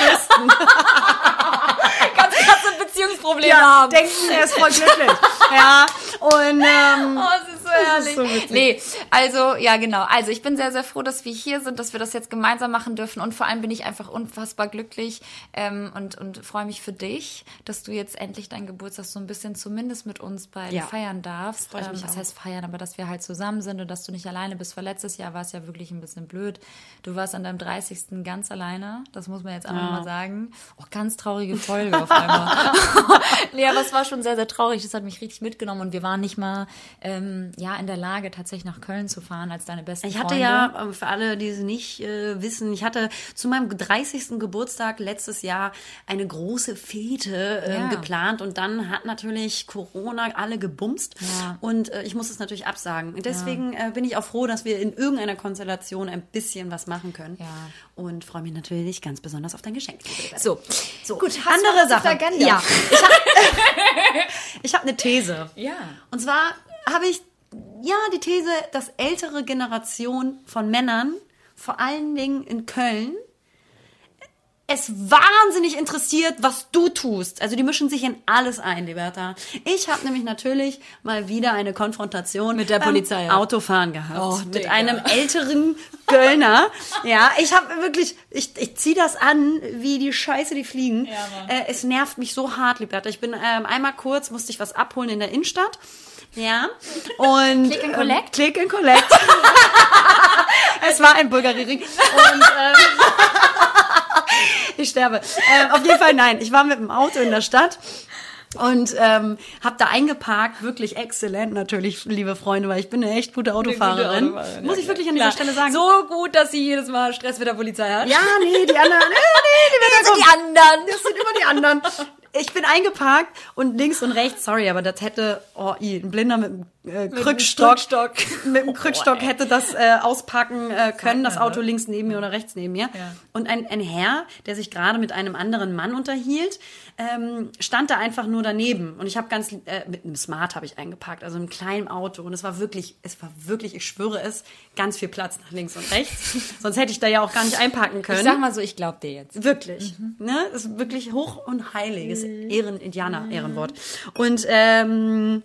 ganz krasse Beziehungsprobleme ja, haben. denken, er ist voll glücklich. ja, und ähm, oh, es ist so herrlich. So nee, also ja genau. Also ich bin sehr, sehr froh, dass wir hier sind, dass wir das jetzt gemeinsam machen dürfen und vor allem bin ich einfach unfassbar glücklich ähm, und, und freue mich für dich, dass du jetzt endlich deinen Geburtstag so ein bisschen zumindest mit uns beiden ja. feiern darfst. Ähm, was heißt feiern, aber dass wir halt zusammen sind und dass du nicht alleine bist. Weil letztes Jahr war es ja wirklich ein bisschen blöd. Du warst an deinem 30. ganz alleine. Das muss man jetzt einfach ja. mal sagen. Oh, ganz traurige Folge auf einmal. nee, aber es war schon sehr, sehr traurig. Das hat mich richtig mitgenommen und wir waren nicht mal ähm, ja, in der Lage, tatsächlich nach Köln zu fahren als deine besten Ich hatte Freunde. ja, ähm, für alle, die es nicht äh, wissen, ich hatte zu meinem 30. Geburtstag letztes Jahr eine große Fete äh, ja. geplant und dann hat natürlich Corona alle gebumst ja. und äh, ich muss es natürlich absagen. Und deswegen ja. äh, bin ich auch froh, dass wir in irgendeiner Konstellation ein bisschen was machen können. Und freue mich natürlich ganz besonders auf dein Geschenk. So, so. gut, andere Sache. Ja, ich habe hab eine These. Ja. Und zwar habe ich ja die These, dass ältere Generation von Männern, vor allen Dingen in Köln, es wahnsinnig interessiert, was du tust. Also die mischen sich in alles ein, Liberta. Ich habe nämlich natürlich mal wieder eine Konfrontation mit der Polizei. Autofahren gehabt. Oh, mit einem älteren Kölner. ja, ich habe wirklich, ich, ich ziehe das an, wie die Scheiße, die fliegen. Ja, äh, es nervt mich so hart, Liberta. Ich bin ähm, einmal kurz, musste ich was abholen in der Innenstadt. Ja. Und Click and Collect. Ähm, Click and Collect. es war ein Bulgariering. Und ähm, ich sterbe. Ähm, auf jeden Fall nein. Ich war mit dem Auto in der Stadt und ähm, habe da eingeparkt, wirklich exzellent natürlich, liebe Freunde, weil ich bin eine echt gute Autofahrerin. Gute Autofahrerin Muss ich wirklich an dieser Stelle sagen. So gut, dass sie jedes Mal Stress mit der Polizei hat. Ja, nee, die anderen, nee, nee, die, das sind die anderen. Das sind immer die anderen ich bin eingeparkt und links und rechts, sorry, aber das hätte, oh, ein Blinder mit einem äh, Krückstock, Krückstock, mit einem Krückstock oh, hätte das äh, auspacken äh, können, das Auto links neben mir oder rechts neben mir. Ja. Und ein, ein Herr, der sich gerade mit einem anderen Mann unterhielt, ähm, stand da einfach nur daneben. Und ich habe ganz, äh, mit einem Smart habe ich eingeparkt, also einem kleinen Auto. Und es war wirklich, es war wirklich, ich schwöre es, ganz viel Platz nach links und rechts. Sonst hätte ich da ja auch gar nicht einparken können. Ich sag mal so, ich glaube dir jetzt. Wirklich. Mhm. Ne? Das ist wirklich hoch und heilig. Das ist Ehren, Indianer, mhm. Ehrenwort. Und ähm,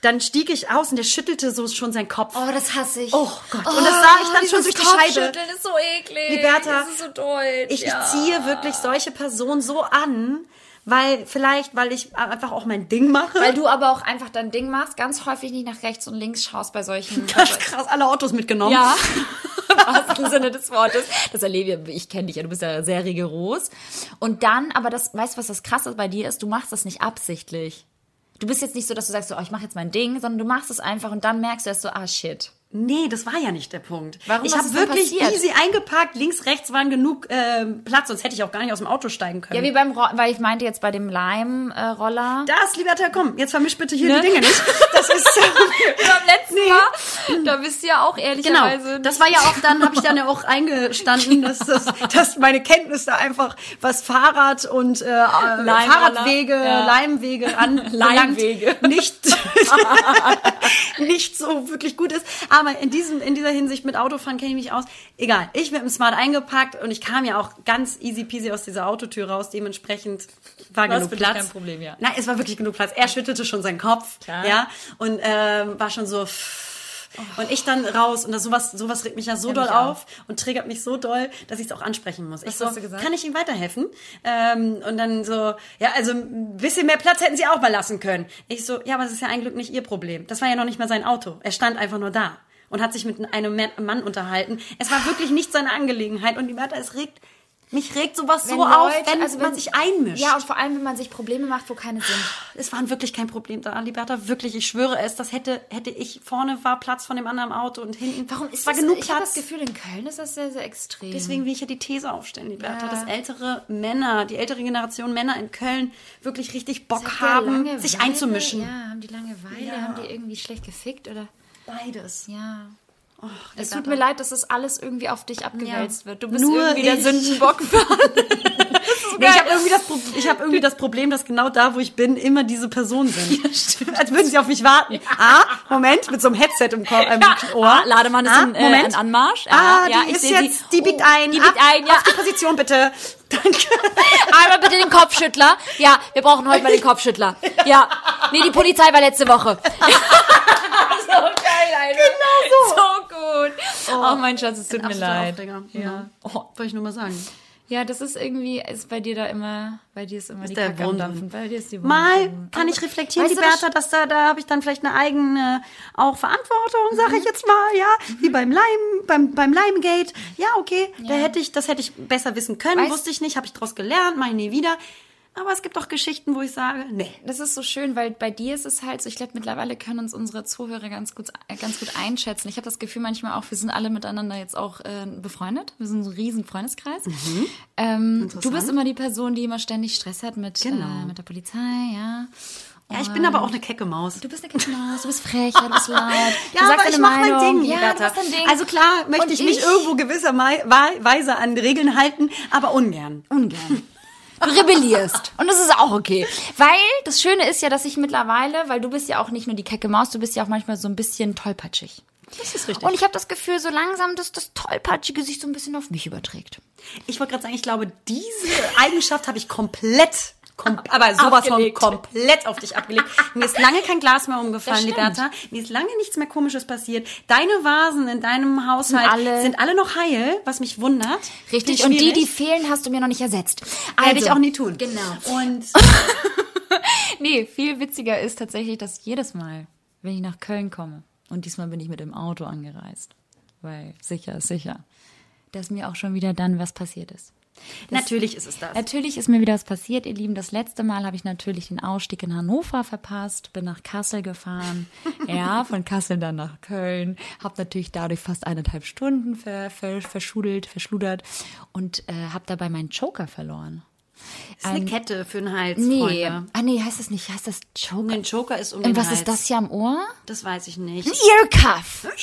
dann stieg ich aus und der schüttelte so schon seinen Kopf. Oh, das hasse ich. Oh Gott. Oh, und das sah ich dann schon durch die Scheibe. Das ist so eklig. Liberta, das ist so deutsch. Ich ja. ziehe wirklich solche Personen so an, weil vielleicht, weil ich einfach auch mein Ding mache. Weil du aber auch einfach dein Ding machst, ganz häufig nicht nach rechts und links schaust bei solchen. Das ist krass, alle Autos mitgenommen. Ja. Im wahrsten Sinne des Wortes. Das erlebe ich, ich kenne dich ja, du bist ja sehr rigoros. Und dann, aber das, weißt du, was das krasse bei dir ist? Du machst das nicht absichtlich. Du bist jetzt nicht so, dass du sagst, so, oh, ich mache jetzt mein Ding, sondern du machst es einfach und dann merkst du erst so, ah shit. Nee, das war ja nicht der Punkt. Warum ich habe wirklich passiert? easy eingeparkt. Links, rechts waren genug äh, Platz, sonst hätte ich auch gar nicht aus dem Auto steigen können. Ja, wie beim, Ro weil ich meinte jetzt bei dem Leim-Roller. Äh, das, lieber Teil, komm, jetzt vermisch bitte hier ne? die Dinge nicht. Das ist ja beim letzten nee. Mal. Da bist du ja auch ehrlicherweise. Genau. Das war ja auch dann, habe ich dann ja auch eingestanden, dass, das, dass meine Kenntnisse einfach was Fahrrad und äh, Fahrradwege, ja. Leimwege an Leimwege nicht nicht so wirklich gut ist. Aber in, diesem, in dieser Hinsicht mit Autofahren kenne ich mich aus. Egal, ich mit dem Smart eingepackt und ich kam ja auch ganz easy peasy aus dieser Autotür raus. Dementsprechend war Was genug Platz. kein Problem, ja. Nein, es war wirklich genug Platz. Er schüttelte schon seinen Kopf, Klar. ja, und ähm, war schon so. Pff, und ich dann raus und das, sowas, sowas regt mich ja so ja, doll auf und triggert mich so doll, dass ich es auch ansprechen muss. Was ich so, hast du gesagt? kann ich Ihnen weiterhelfen? Ähm, und dann so, ja, also ein bisschen mehr Platz hätten Sie auch mal lassen können. Ich so, ja, aber es ist ja ein Glück nicht Ihr Problem. Das war ja noch nicht mal sein Auto. Er stand einfach nur da und hat sich mit einem Mann unterhalten. Es war wirklich nicht seine Angelegenheit und die Bertha, es regt mich regt sowas wenn so Leute, auf, wenn, also wenn man sich einmischt. Ja, und vor allem, wenn man sich Probleme macht, wo keine sind. Es waren wirklich kein Problem da, Liberta. Wirklich, ich schwöre es. Das hätte, hätte ich, vorne war Platz von dem anderen Auto und hinten. Warum ist war das, genug ich Platz? Ich das Gefühl, in Köln ist das sehr, sehr extrem. Deswegen will ich ja die These aufstellen, Liberta, ja. dass ältere Männer, die ältere Generation Männer in Köln wirklich richtig Bock haben, sich einzumischen. Ja, haben die Langeweile, ja. haben die irgendwie schlecht gefickt oder? Beides. Ja. Oh, es tut mir leid, dass das alles irgendwie auf dich abgewälzt ja. wird. Du bist Nur irgendwie der Sündenbock für Nee, ich habe irgendwie, das, Pro- ich hab irgendwie das Problem, dass genau da, wo ich bin, immer diese Personen sind. Als würden sie auf mich warten. Ah, Moment, mit so einem Headset im, Ko- im Ohr. Ah, Lademann ist ah, in, äh, in Anmarsch. Ja, ah, ja, die ich ist jetzt, die biegt Oh, ein. die biegt ein, ja. Auf die Position bitte. Danke. Einmal bitte den Kopfschüttler. Ja, wir brauchen heute mal den Kopfschüttler. Ja. Nee, die Polizei war letzte Woche. so geil, Alter. Genau so. So gut. Oh, mein Schatz, es tut mir leid. Aufreger. Ja. Oh, wollte ich nur mal sagen. Ja, das ist irgendwie, ist bei dir da immer, bei dir ist immer die der Kacke am Dampfen. Bei dir ist die Wurm Mal kann ich reflektieren, Weißt die Bertha, dass da, da habe ich dann vielleicht eine eigene auch Verantwortung, sage Mhm. ich jetzt mal, ja, wie beim Lime, beim, beim Limegate. Ja, okay, da hätte ich, das hätte ich besser wissen können, Weißt- wusste ich nicht, habe ich daraus gelernt, mache ich nie wieder. Aber es gibt auch Geschichten, wo ich sage, nee. Das ist so schön, weil bei dir ist es halt so, ich glaube, mittlerweile können uns unsere Zuhörer ganz gut, äh, ganz gut einschätzen. Ich habe das Gefühl manchmal auch, wir sind alle miteinander jetzt auch äh, befreundet. Wir sind so ein riesen Freundeskreis. Ähm, du bist immer die Person, die immer ständig Stress hat mit, Genau. äh, mit der Polizei, ja. Ja, ich bin aber auch eine kecke Maus. Du bist eine Kittenmaus, du bist frech, ja, du bist laut. Ja, du sagst aber ich mache mein Meinung. Ding, Ja, du dein Ding. Also klar möchte Und ich mich ich- irgendwo gewisserweise an Regeln halten, aber ungern. Ungern. Du rebellierst. Und das ist auch okay. Weil das Schöne ist ja, dass ich mittlerweile, weil du bist ja auch nicht nur die kecke Maus, du bist ja auch manchmal so ein bisschen tollpatschig. Das ist richtig. Und ich habe das Gefühl, so langsam, dass das tollpatschige sich so ein bisschen auf mich überträgt. Ich wollte gerade sagen, ich glaube, diese Eigenschaft habe ich komplett, kom aber sowas von Abgelegt. komplett auf dich abgelegt. Mir ist lange kein Glas mehr umgefallen. Liberta. Mir ist lange nichts mehr Komisches passiert. Deine Vasen in deinem Haushalt alle- sind alle noch heil, was mich wundert. Richtig. Und die, die fehlen, hast du mir noch nicht ersetzt. werde ich auch nie tun. Genau. Und Nee, viel witziger ist tatsächlich, dass jedes Mal, wenn ich nach Köln komme, und diesmal bin ich mit dem Auto angereist, weil sicher ist sicher, dass mir auch schon wieder dann was passiert ist. Natürlich ist es das. Natürlich ist mir wieder was passiert, ihr Lieben. Das letzte Mal habe ich natürlich den Ausstieg in Hannover verpasst, bin nach Kassel gefahren. ja, von Kassel dann nach Köln. Habe natürlich dadurch fast eineinhalb Stunden ver, ver, verschudelt, verschludert und äh, habe dabei meinen Joker verloren. ist eine Kette für den Hals, Nee, Freunde. ah nee, heißt das nicht, heißt das Joker? Ein Joker ist um Und den was Hals. ist das hier am Ohr? Das weiß ich nicht. Earcuff.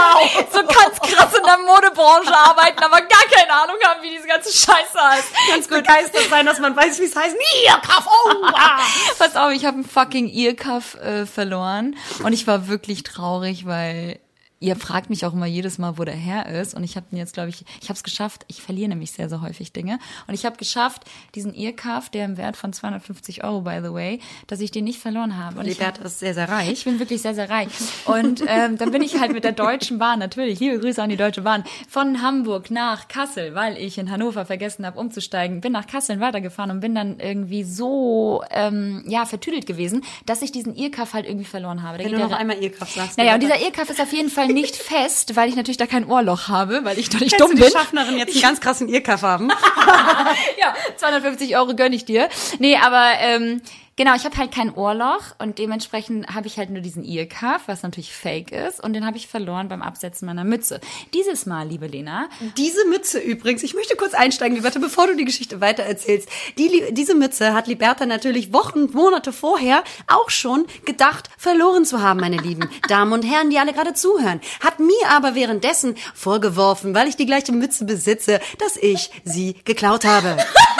Wow. So ganz krass in der Modebranche arbeiten, aber gar keine Ahnung haben, wie diese ganze Scheiße heißt. Ganz begeistert sein, dass man weiß, wie es heißt. Nierkaff, oh, wow. Pass auf, ich habe einen fucking Earcuff äh, verloren und ich war wirklich traurig, weil ihr fragt mich auch immer jedes Mal, wo der her ist und ich habe ihn jetzt, glaube ich, ich habe es geschafft. Ich verliere nämlich sehr, sehr häufig Dinge und ich habe geschafft, diesen Earcuff, der im Wert von 250 Euro, by the way, dass ich den nicht verloren habe. Und ich Liberta ist sehr, sehr reich. ich bin wirklich sehr, sehr reich. Und ähm, dann bin ich halt mit der Deutschen Bahn, natürlich, liebe Grüße an die Deutsche Bahn, von Hamburg nach Kassel, weil ich in Hannover vergessen habe, umzusteigen, bin nach Kassel weitergefahren und bin dann irgendwie so, ähm, ja, vertüdelt gewesen, dass ich diesen Earcuff halt irgendwie verloren habe. Der Wenn du noch einmal Earkaff sagst. naja, und dieser Earcuff ist auf jeden Fall nicht fest, weil ich natürlich da kein Ohrloch habe, weil ich doch nicht Kennst dumm du die bin. Schaffnerin jetzt einen ganz krassen Earkaff haben? ja, 250 Euro gönn ich dir. Nee, aber ähm, genau, ich habe halt kein Ohrloch und dementsprechend habe ich halt nur diesen Earcuff, was natürlich fake ist und den habe ich verloren beim Absetzen meiner Mütze. Dieses Mal, liebe Lena, Diese Mütze übrigens, ich möchte kurz einsteigen, Liberta, bevor du die Geschichte weiter erzählst. Die, diese Mütze hat Liberta natürlich Wochen, Monate vorher auch schon gedacht, verloren zu haben, meine lieben Damen und Herren, die alle gerade zuhören. Hat mir aber währenddessen vorgeworfen, weil ich die gleiche Mütze besitze, dass ich sie geklaut habe.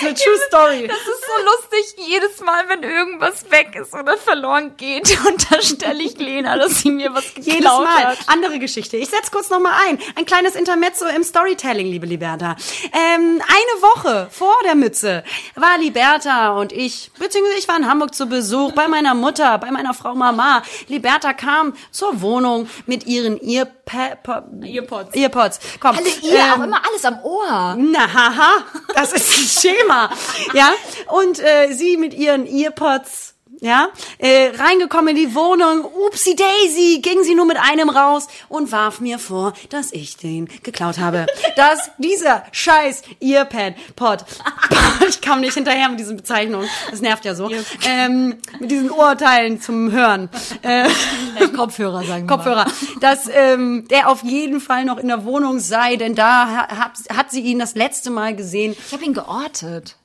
ist eine True Story. das ist so lustig, jedes Mal, wenn irgendwas weg ist oder verloren geht, unterstelle ich Lena, dass sie mir was geklaut Jedes Mal. hat. Andere Geschichte. Ich setz kurz noch mal ein. Ein kleines Intermezzo im Storytelling, liebe Liberta. Ähm, eine Woche vor der Mütze war Liberta und ich, beziehungsweise ich war in Hamburg zu Besuch bei meiner Mutter, bei meiner Frau Mama. Liberta kam zur Wohnung mit ihren Earpa Earpods. Earpods. Komm. Alle ihr, auch ähm, immer alles am Ohr. na, haha, das ist ein Schema. Ja, und äh, sie mit ihren Earpods, ja, äh, reingekommen in die Wohnung. Upsi Daisy, ging sie nur mit einem raus und warf mir vor, dass ich den geklaut habe. Dass dieser scheiß Earpad-Pod, ich kam nicht hinterher mit diesen Bezeichnungen, das nervt ja so, ähm, mit diesen Urteilen zum Hören. Äh, Kopfhörer, sagen wir Kopfhörer, dass ähm, der auf jeden Fall noch in der Wohnung sei, denn da ha- hat, hat sie ihn das letzte Mal gesehen. Ich habe ihn geortet.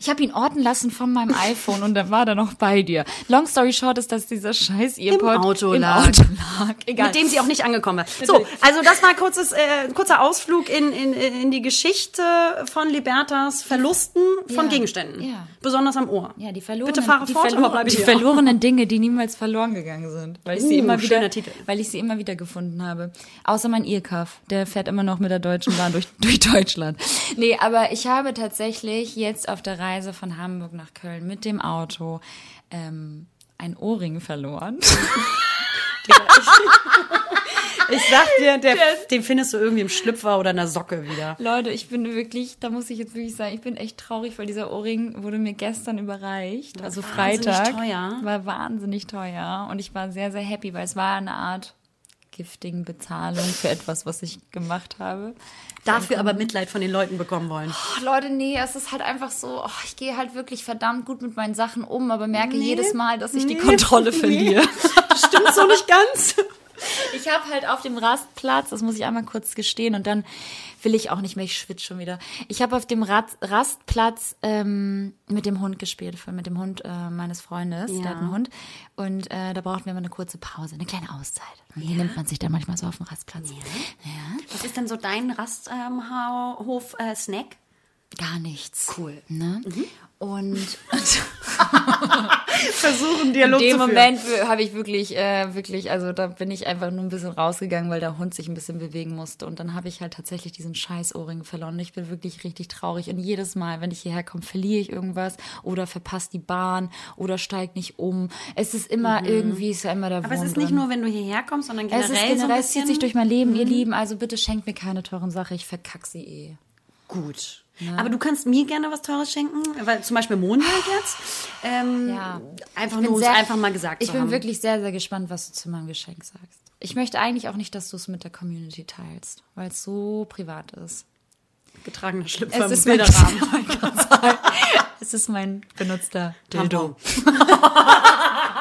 Ich habe ihn orten lassen von meinem iPhone und dann war er noch bei dir. Long story short ist, dass dieser scheiß Earpod Im Auto im lag. Auto lag. Egal. Mit dem sie auch nicht angekommen war. So, also das war kurzes, äh, kurzer Ausflug in, in, in die Geschichte von Libertas Verlusten von Ja. Gegenständen. Ja. Besonders am Ohr. ja, die verlorenen, Bitte fahre die, fort, verlor aber die hier. verlorenen Dinge, die niemals verloren gegangen sind, weil ich sie Uh, immer wieder, Titel. weil ich sie immer wieder gefunden habe. Außer mein Earcuff, der fährt immer noch mit der Deutschen Bahn durch, durch Deutschland. Nee, aber ich habe tatsächlich jetzt auf der Reise von Hamburg nach Köln mit dem Auto ähm, ein Ohrring verloren. Ich sag dir, der, den findest du irgendwie im Schlüpfer oder in der Socke wieder. Leute, ich bin wirklich, da muss ich jetzt wirklich sagen, ich bin echt traurig, weil dieser Ohrring wurde mir gestern überreicht. Also wahnsinnig Freitag. teuer. War wahnsinnig teuer. Und ich war sehr, sehr happy, weil es war eine Art giftigen Bezahlung für etwas, was ich gemacht habe. Dafür aber Mitleid von den Leuten bekommen wollen. Oh, Leute, nee, es ist halt einfach so, oh, ich gehe halt wirklich verdammt gut mit meinen Sachen um, aber merke Nee, jedes Mal, dass ich die nee, Kontrolle nee. verliere. Stimmt so nicht ganz. Ich habe halt auf dem Rastplatz, das muss ich einmal kurz gestehen und dann will ich auch nicht mehr, ich schwitze schon wieder. Ich habe auf dem Rad, Rastplatz ähm, mit dem Hund gespielt, mit dem Hund äh, meines Freundes, Ja. der hat einen Hund und äh, da brauchten wir mal eine kurze Pause, eine kleine Auszeit. Und die nimmt man sich dann manchmal so auf dem Rastplatz. Ja. Was ist denn so dein Rasthof-Snack? Gar nichts. Cool. Ne? Und Versuchen in Dialog dem zu führen. Moment habe ich wirklich, äh, wirklich, also da bin ich einfach nur ein bisschen rausgegangen, weil der Hund sich ein bisschen bewegen musste. Und dann habe ich halt tatsächlich diesen scheiß Ohrring verloren. Und ich bin wirklich richtig traurig. Und jedes Mal, wenn ich hierher komme, verliere ich irgendwas oder verpasse die Bahn oder steige nicht um. Es ist immer irgendwie, ist ja immer der Mhm. Aber es ist nicht drin. nur, wenn du hierher kommst, sondern es generell, ist generell, so ein es zieht sich durch mein Leben, ihr Lieben. Also bitte schenkt mir keine teuren Sachen, ich verkack sie eh. Gut. Aber du kannst mir gerne was Teures schenken, weil zum Beispiel Montag jetzt. Ähm, Ja. Einfach nur, um es einfach mal gesagt Ich bin haben. wirklich sehr, sehr gespannt, was du zu meinem Geschenk sagst. Ich möchte eigentlich auch nicht, dass du es mit der Community teilst, weil es so privat ist. getragener Schlüpfer Es im ist mein Bilderrahmen. Es ist mein benutzter. Dildo.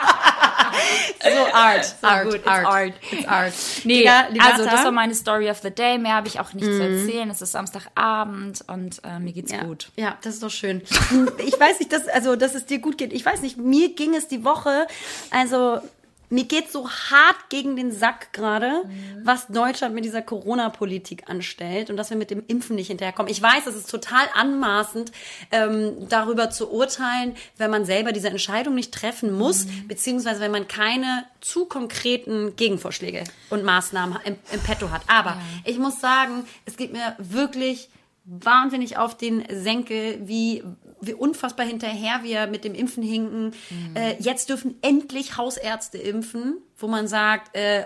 So Art. Art, gut, it's art. It's Art. Nee, Liberta. also das war meine Story of the day. Mehr habe ich auch nicht zu erzählen. Es ist Samstagabend und äh, mir geht's Ja, gut. ja, das ist doch schön. Ich weiß nicht, dass, also, dass es dir gut geht. Ich weiß nicht, mir ging es die Woche, also mir geht so hart gegen den Sack gerade, was Deutschland mit dieser Corona-Politik anstellt und dass wir mit dem Impfen nicht hinterherkommen. Ich weiß, es ist total anmaßend, ähm, darüber zu urteilen, wenn man selber diese Entscheidung nicht treffen muss, beziehungsweise wenn man keine zu konkreten Gegenvorschläge und Maßnahmen im, im Petto hat. Aber ich muss sagen, es geht mir wirklich wahnsinnig auf den Senkel, wie, wie unfassbar hinterher wir mit dem Impfen hinken. Äh, jetzt dürfen endlich Hausärzte impfen, wo man sagt, äh,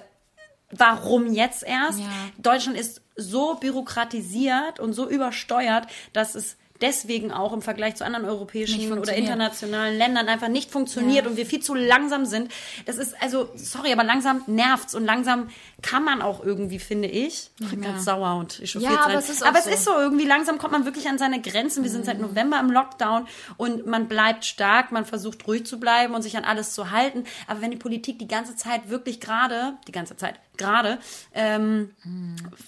warum jetzt erst? Ja. Deutschland ist so bürokratisiert und so übersteuert, dass es deswegen auch im Vergleich zu anderen europäischen oder internationalen Ländern einfach nicht funktioniert Ja. und wir viel zu langsam sind. Das ist also, sorry, aber langsam nervt's und langsam kann man auch irgendwie, finde ich. Ich bin ganz sauer und echauffiert Ja, sein. aber es ist aber es so. ist so, irgendwie langsam kommt man wirklich an seine Grenzen. Wir sind seit November im Lockdown und man bleibt stark, man versucht ruhig zu bleiben und sich an alles zu halten. Aber wenn die Politik die ganze Zeit wirklich gerade, die ganze Zeit gerade, ähm,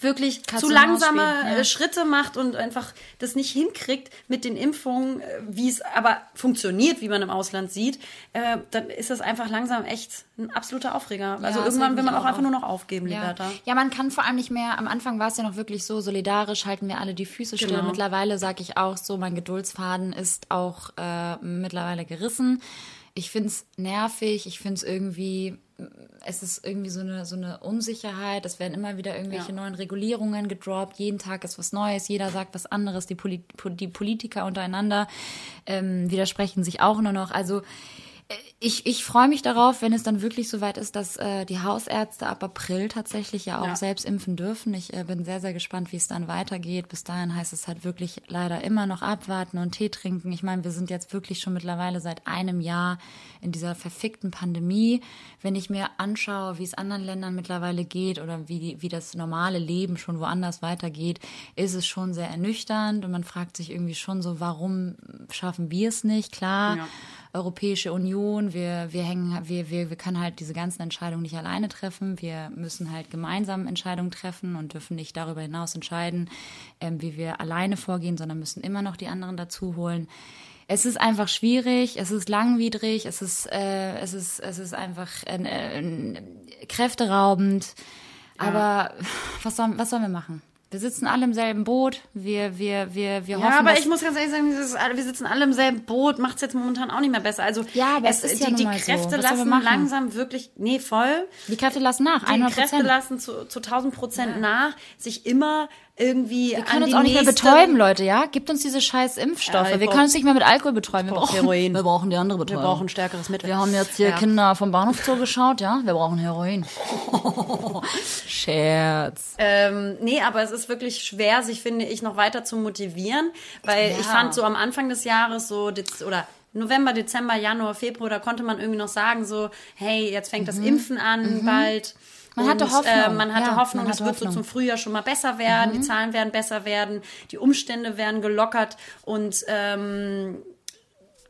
wirklich Katz zu langsame ja. äh, Schritte macht und einfach das nicht hinkriegt mit den Impfungen, äh, wie es aber funktioniert, wie man im Ausland sieht, äh, dann ist das einfach langsam echt ein absoluter Aufreger. also das irgendwann will man auch auch einfach nur noch aufgeben, Ja. Liberta. ja, man kann vor allem nicht mehr, am Anfang war es ja noch wirklich so, solidarisch halten wir alle die Füße still. Genau. Mittlerweile sage ich auch so, mein Geduldsfaden ist auch äh, mittlerweile gerissen. Ich finde es nervig, ich finde es irgendwie, es ist irgendwie so eine, so eine Unsicherheit. Es werden immer wieder irgendwelche Ja. neuen Regulierungen gedroppt. Jeden Tag ist was Neues, jeder sagt was anderes. Die, Poli die Politiker untereinander ähm, widersprechen sich auch nur noch. Also ich, ich freue mich darauf, wenn es dann wirklich soweit ist, dass äh, die Hausärzte ab April tatsächlich ja auch Ja. selbst impfen dürfen. Ich äh, bin sehr, sehr gespannt, wie es dann weitergeht. Bis dahin heißt es halt wirklich leider immer noch abwarten und Tee trinken. Ich meine, wir sind jetzt wirklich schon mittlerweile seit einem Jahr in dieser verfickten Pandemie. Wenn ich mir anschaue, wie es anderen Ländern mittlerweile geht oder wie, die, wie das normale Leben schon woanders weitergeht, ist es schon sehr ernüchternd und man fragt sich irgendwie schon so, warum schaffen wir es nicht? Klar. Ja. Europäische Union, wir, wir hängen, wir, wir, wir können halt diese ganzen Entscheidungen nicht alleine treffen. Wir müssen halt gemeinsam Entscheidungen treffen und dürfen nicht darüber hinaus entscheiden, ähm, wie wir alleine vorgehen, sondern müssen immer noch die anderen dazu holen. es ist einfach schwierig, es ist langwidrig, es ist, äh, es ist, es ist einfach äh, äh, kräfteraubend. Aber was sollen, was sollen wir machen? Wir sitzen alle im selben Boot. Wir, wir, wir, wir Ja, hoffen, aber dass ich muss ganz ehrlich sagen, dieses, wir sitzen alle im selben Boot, macht es jetzt momentan auch nicht mehr besser. Also Ja, aber es, ist ja die, nun die so. Kräfte wir lassen langsam wirklich, nee, voll. die Kräfte lassen nach, Die 100 Kräfte Prozent. lassen zu, zu 1000 Prozent nach, sich immer irgendwie Wir können uns auch nicht mehr betäuben, Leute, ja? Gibt uns diese scheiß Impfstoffe. Ja, wir können uns nicht mehr mit Alkohol betäuben. Wir brauch brauchen Heroin. Wir brauchen die andere Betäubung. Wir brauchen stärkeres Mittel. Wir haben jetzt hier Ja. Kinder vom Bahnhof zugeschaut, ja? Wir brauchen Heroin. Scherz. Ähm, nee, aber es ist wirklich schwer, sich, finde ich, noch weiter zu motivieren, weil Ja. ich fand so am Anfang des Jahres so, oder November, Dezember, Januar, Februar, da konnte man irgendwie noch sagen so, hey, jetzt fängt das Impfen an bald. Mhm. Man hatte Hoffnung. Äh, man hatte Ja, Hoffnung, es wird so. Mhm. zum Frühjahr schon mal besser werden, die Zahlen werden besser werden, die Umstände werden gelockert und ähm,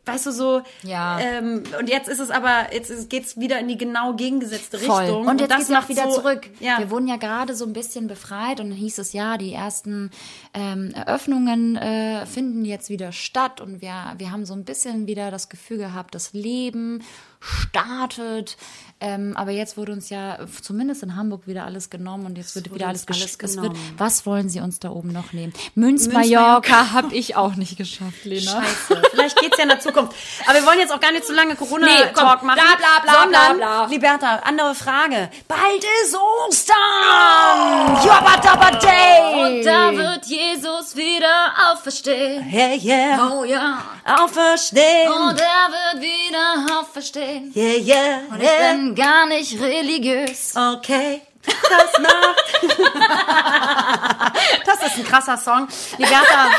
weißt du so, Ja. ähm, und jetzt ist es aber, jetzt geht's wieder in die genau gegengesetzte Voll. Richtung. Und jetzt das macht wieder so, zurück. Ja. Wir wurden ja gerade so ein bisschen befreit und dann hieß es ja, die ersten ähm, Eröffnungen äh, finden jetzt wieder statt und wir, wir haben so ein bisschen wieder das Gefühl gehabt, das Leben startet. Ähm, aber jetzt wurde uns ja zumindest in Hamburg wieder alles genommen und jetzt wird wieder alles, alles es wird, genommen. Was wollen sie uns da oben noch nehmen? Münz, Mallorca habe ich auch nicht geschafft, Lena. Scheiße. Vielleicht geht's ja in der Zukunft. Aber wir wollen jetzt auch gar nicht so lange Corona-Talk Nee, machen. bla, bla, bla, sondern, bla, bla. Liberta, andere Frage. Bald ist Ostern! Jobba Day! Und da wird Jesus wieder auferstehen. Hey, yeah. Oh ja. Auferstehen. Und er wird wieder auferstehen. Yeah, yeah. Und ich yeah. bin gar nicht religiös. Okay. Das macht. das ist ein krasser Song. Liberta,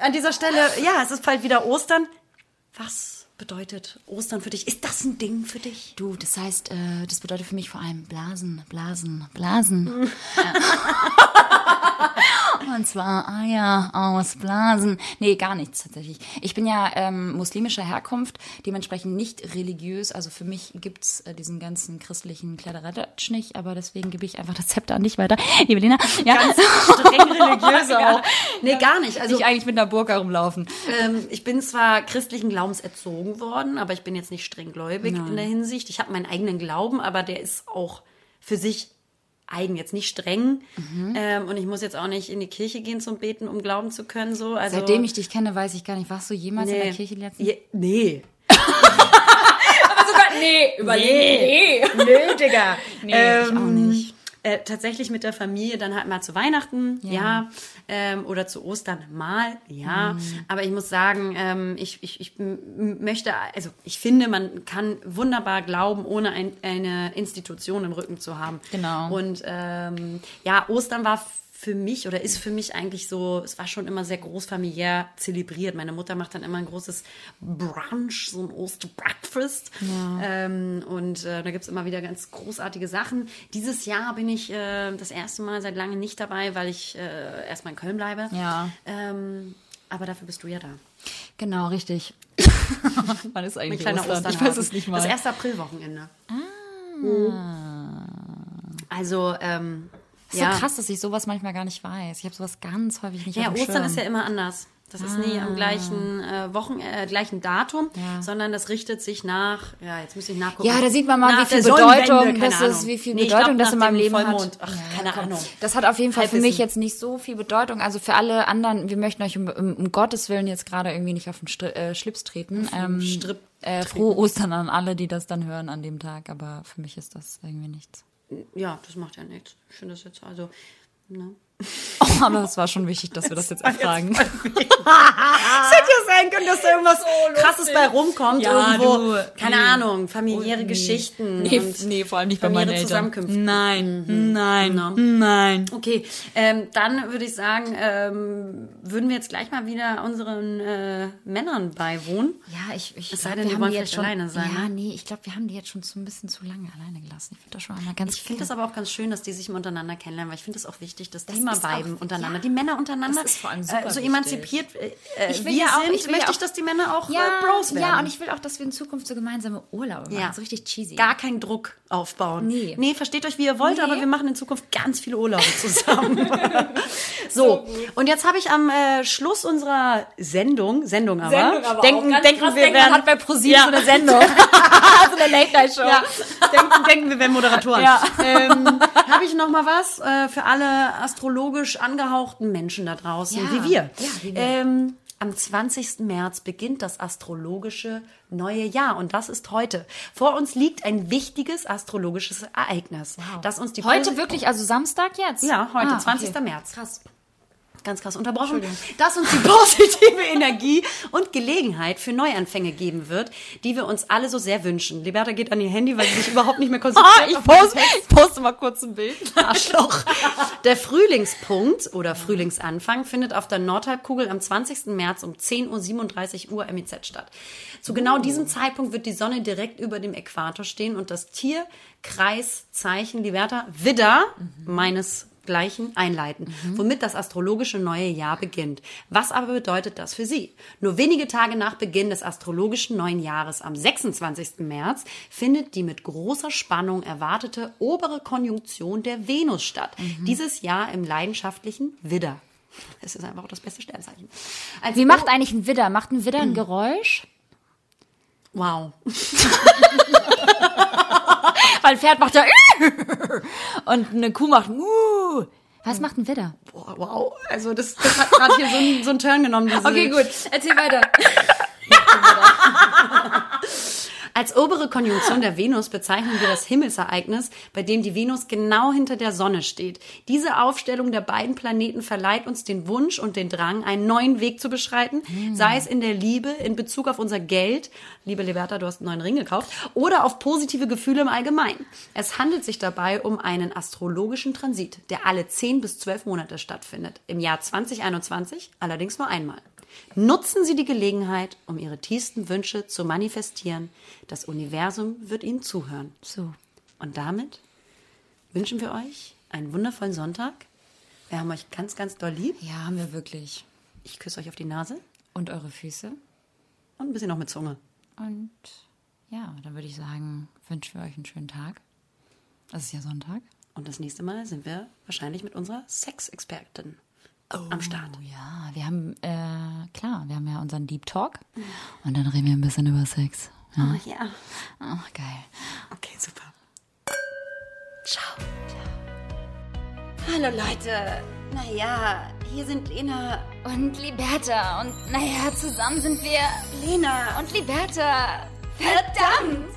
an dieser Stelle, ja, es ist bald wieder Ostern. Was bedeutet Ostern für dich? Ist das ein Ding für dich? Du, das heißt, äh, das bedeutet für mich vor allem Blasen, Blasen, Blasen. Und zwar Eier aus Blasen. Nee, gar nichts tatsächlich. Ich bin ja ähm, muslimischer Herkunft, dementsprechend nicht religiös. Also für mich gibt's äh, diesen ganzen christlichen Kladderadatsch nicht, aber deswegen gebe ich einfach das Zepter an dich weiter. Liebe Lena. Ja. Streng religiöse auch. Nee, gar nicht. Also ich eigentlich mit einer Burka rumlaufen. Ähm, ich bin zwar christlichen Glaubens erzogen worden, aber ich bin jetzt nicht streng gläubig in der Hinsicht. Ich habe meinen eigenen Glauben, aber der ist auch für sich eigen, jetzt nicht streng. Mhm. Ähm, und ich muss jetzt auch nicht in die Kirche gehen zum Beten, um glauben zu können. So. Also, Seitdem ich dich kenne, weiß ich gar nicht, warst du jemals in der Kirche letztens? Je, nee. Aber sogar, nee, Nee. Nö, Digga. Nee, ich auch nicht. Äh, tatsächlich mit der Familie dann halt mal zu Weihnachten, ja, ähm, oder zu Ostern mal, ja. Mhm. Aber ich muss sagen, ähm, ich, ich, ich möchte, also ich finde, man kann wunderbar glauben, ohne ein, eine Institution im Rücken zu haben. Genau. Und ähm, ja, Ostern war für mich oder ist für mich eigentlich so, es war schon immer sehr großfamiliär zelebriert. Meine Mutter macht dann immer ein großes Brunch, so ein Osterbreakfast. Ähm, und äh, da gibt's immer wieder ganz großartige Sachen. Dieses Jahr bin ich äh, das erste Mal seit langem nicht dabei, weil ich äh, erstmal in Köln bleibe. Ja. Ähm, aber dafür bist du ja da. Genau, richtig. Wann ist eigentlich Ostern? Ostern. Ich weiß es nicht mal. Das erste Aprilwochenende. Ah. Also, ähm, ist ja. so krass, dass ich sowas manchmal gar nicht weiß. Ich habe sowas ganz häufig nicht Ja, Ostern Schirm. ist ja immer anders. Das ist nie am gleichen äh, Wochen, äh, gleichen Datum, Ja. sondern das richtet sich nach, ja, jetzt muss ich nachgucken. Ja, da sieht man mal, Nach wie viel Bedeutung keine das ist, wie viel Nee, Bedeutung glaub, das in meinem Leben Vollmond. hat. Ach, keine komm. Ahnung. Das hat auf jeden Fall für Halbwissen. mich jetzt nicht so viel Bedeutung. Also für alle anderen, wir möchten euch um, um, um Gottes Willen jetzt gerade irgendwie nicht auf den Stri äh, Schlips treten. Ähm, Strip äh, frohe Ostern an alle, die das dann hören an dem Tag. Aber für mich ist das irgendwie nichts. Ja, das macht ja nichts. Ich finde das jetzt also, ne? Oh, aber es war schon wichtig, dass wir das jetzt erfragen. Es hätte ja sein können, dass da irgendwas Krasses bei rumkommt. Ja, irgendwo, du, keine nee. Ahnung, familiäre Geschichten. Nee, nee, vor allem nicht bei familiäre meinen Eltern. Zusammenkünfte. Nein, nein, No. nein. Okay, ähm, dann würde ich sagen, ähm, würden wir jetzt gleich mal wieder unseren äh, Männern beiwohnen. Ja, ich, ich Es sei denn, wir wollen jetzt schon, alleine sein, Ja, ne? nee, ich glaube, wir haben die jetzt schon so ein bisschen zu lange alleine gelassen. Ich finde das schon einmal ganz Ich finde das aber auch ganz schön, dass die sich mal untereinander kennenlernen, weil ich finde es auch wichtig, dass die mal auch ähm, untereinander, ja. die Männer untereinander. Das ist vor allem super äh, so emanzipiert äh, ich will wir auch, sind, ich möchte ja ich, dass die Männer auch ja, äh, Bros werden. Ja, und ich will auch, dass wir in Zukunft so gemeinsame Urlaube machen. Ja. So richtig cheesy. Gar keinen Druck aufbauen. Nee. Nee, versteht euch, wie ihr wollt, Nee. aber wir machen in Zukunft ganz viele Urlaube zusammen. so, und jetzt habe ich am äh, Schluss unserer Sendung, Sendung aber, Sendung aber denken, auch. Denken krass, wir denken, werden, hat bei ProSieben Ja. so eine Sendung. so eine Late-Night-Show. ja, denken, denken wir werden Moderatoren. Ja. Ähm, habe ich noch mal was äh, für alle astrologisch angehauchten Menschen da draußen, Ja. wie wir. Ja, wie wir. Ähm, am 20. März beginnt das astrologische neue Jahr und das ist heute. Vor uns liegt ein wichtiges astrologisches Ereignis, das uns die Heute Posi- wirklich, also Samstag jetzt? Ja, heute, Ah, 20. okay. März. Krass. Ganz krass unterbrochen, dass uns die positive Energie und Gelegenheit für Neuanfänge geben wird, die wir uns alle so sehr wünschen. Liberta geht an ihr Handy, weil sie sich überhaupt nicht mehr konzentriert. poste, ich poste mal kurz ein Bild. Arschloch. Der Frühlingspunkt oder Frühlingsanfang findet auf der Nordhalbkugel am 20. März um 10.37 Uhr MEZ statt. Zu genau diesem Zeitpunkt wird die Sonne direkt über dem Äquator stehen und das Tierkreiszeichen Liberta Widder meinesgleichen einleiten, womit das astrologische neue Jahr beginnt. Was aber bedeutet das für Sie? Nur wenige Tage nach Beginn des astrologischen neuen Jahres am 26. März findet die mit großer Spannung erwartete obere Konjunktion der Venus statt. Dieses Jahr im leidenschaftlichen Widder. Es ist einfach auch das beste Sternzeichen. Als Wie macht eigentlich ein Widder? Macht ein Widder ein Geräusch? Wow. Weil ein Pferd macht ja und eine Kuh macht uh. Was macht ein Widder? Boah, wow. Also das, das hat gerade hier so einen, so Turn genommen. Diese, Okay, gut. Erzähl weiter. Als obere Konjunktion der Venus bezeichnen wir das Himmelsereignis, bei dem die Venus genau hinter der Sonne steht. Diese Aufstellung der beiden Planeten verleiht uns den Wunsch und den Drang, einen neuen Weg zu beschreiten, sei es in der Liebe, in Bezug auf unser Geld, liebe Liberta, du hast einen neuen Ring gekauft, oder auf positive Gefühle im Allgemeinen. Es handelt sich dabei um einen astrologischen Transit, der alle 10 bis 12 Monate stattfindet. Im Jahr 2021 allerdings nur einmal. Nutzen Sie die Gelegenheit, um Ihre tiefsten Wünsche zu manifestieren. Das Universum wird Ihnen zuhören. So. Und damit wünschen wir euch einen wundervollen Sonntag. Wir haben euch ganz, ganz doll lieb. Ja, haben wir wirklich. Ich küsse euch auf die Nase Und eure Füße? und ein bisschen noch mit Zunge. Und ja, dann würde ich sagen, wünschen wir euch einen schönen Tag. Das ist ja Sonntag. Und das nächste Mal sind wir wahrscheinlich mit unserer Sexexpertin am Start. Oh ja, wir haben, äh, klar, wir haben ja unseren Deep Talk. Und dann reden wir ein bisschen über Sex. Ja. Oh, ja. Ach, geil. Okay, super. Ciao. Hallo Leute. Naja, hier sind Lena. Und Liberta. Und naja, zusammen sind wir Lena. und Liberta. Verdammt!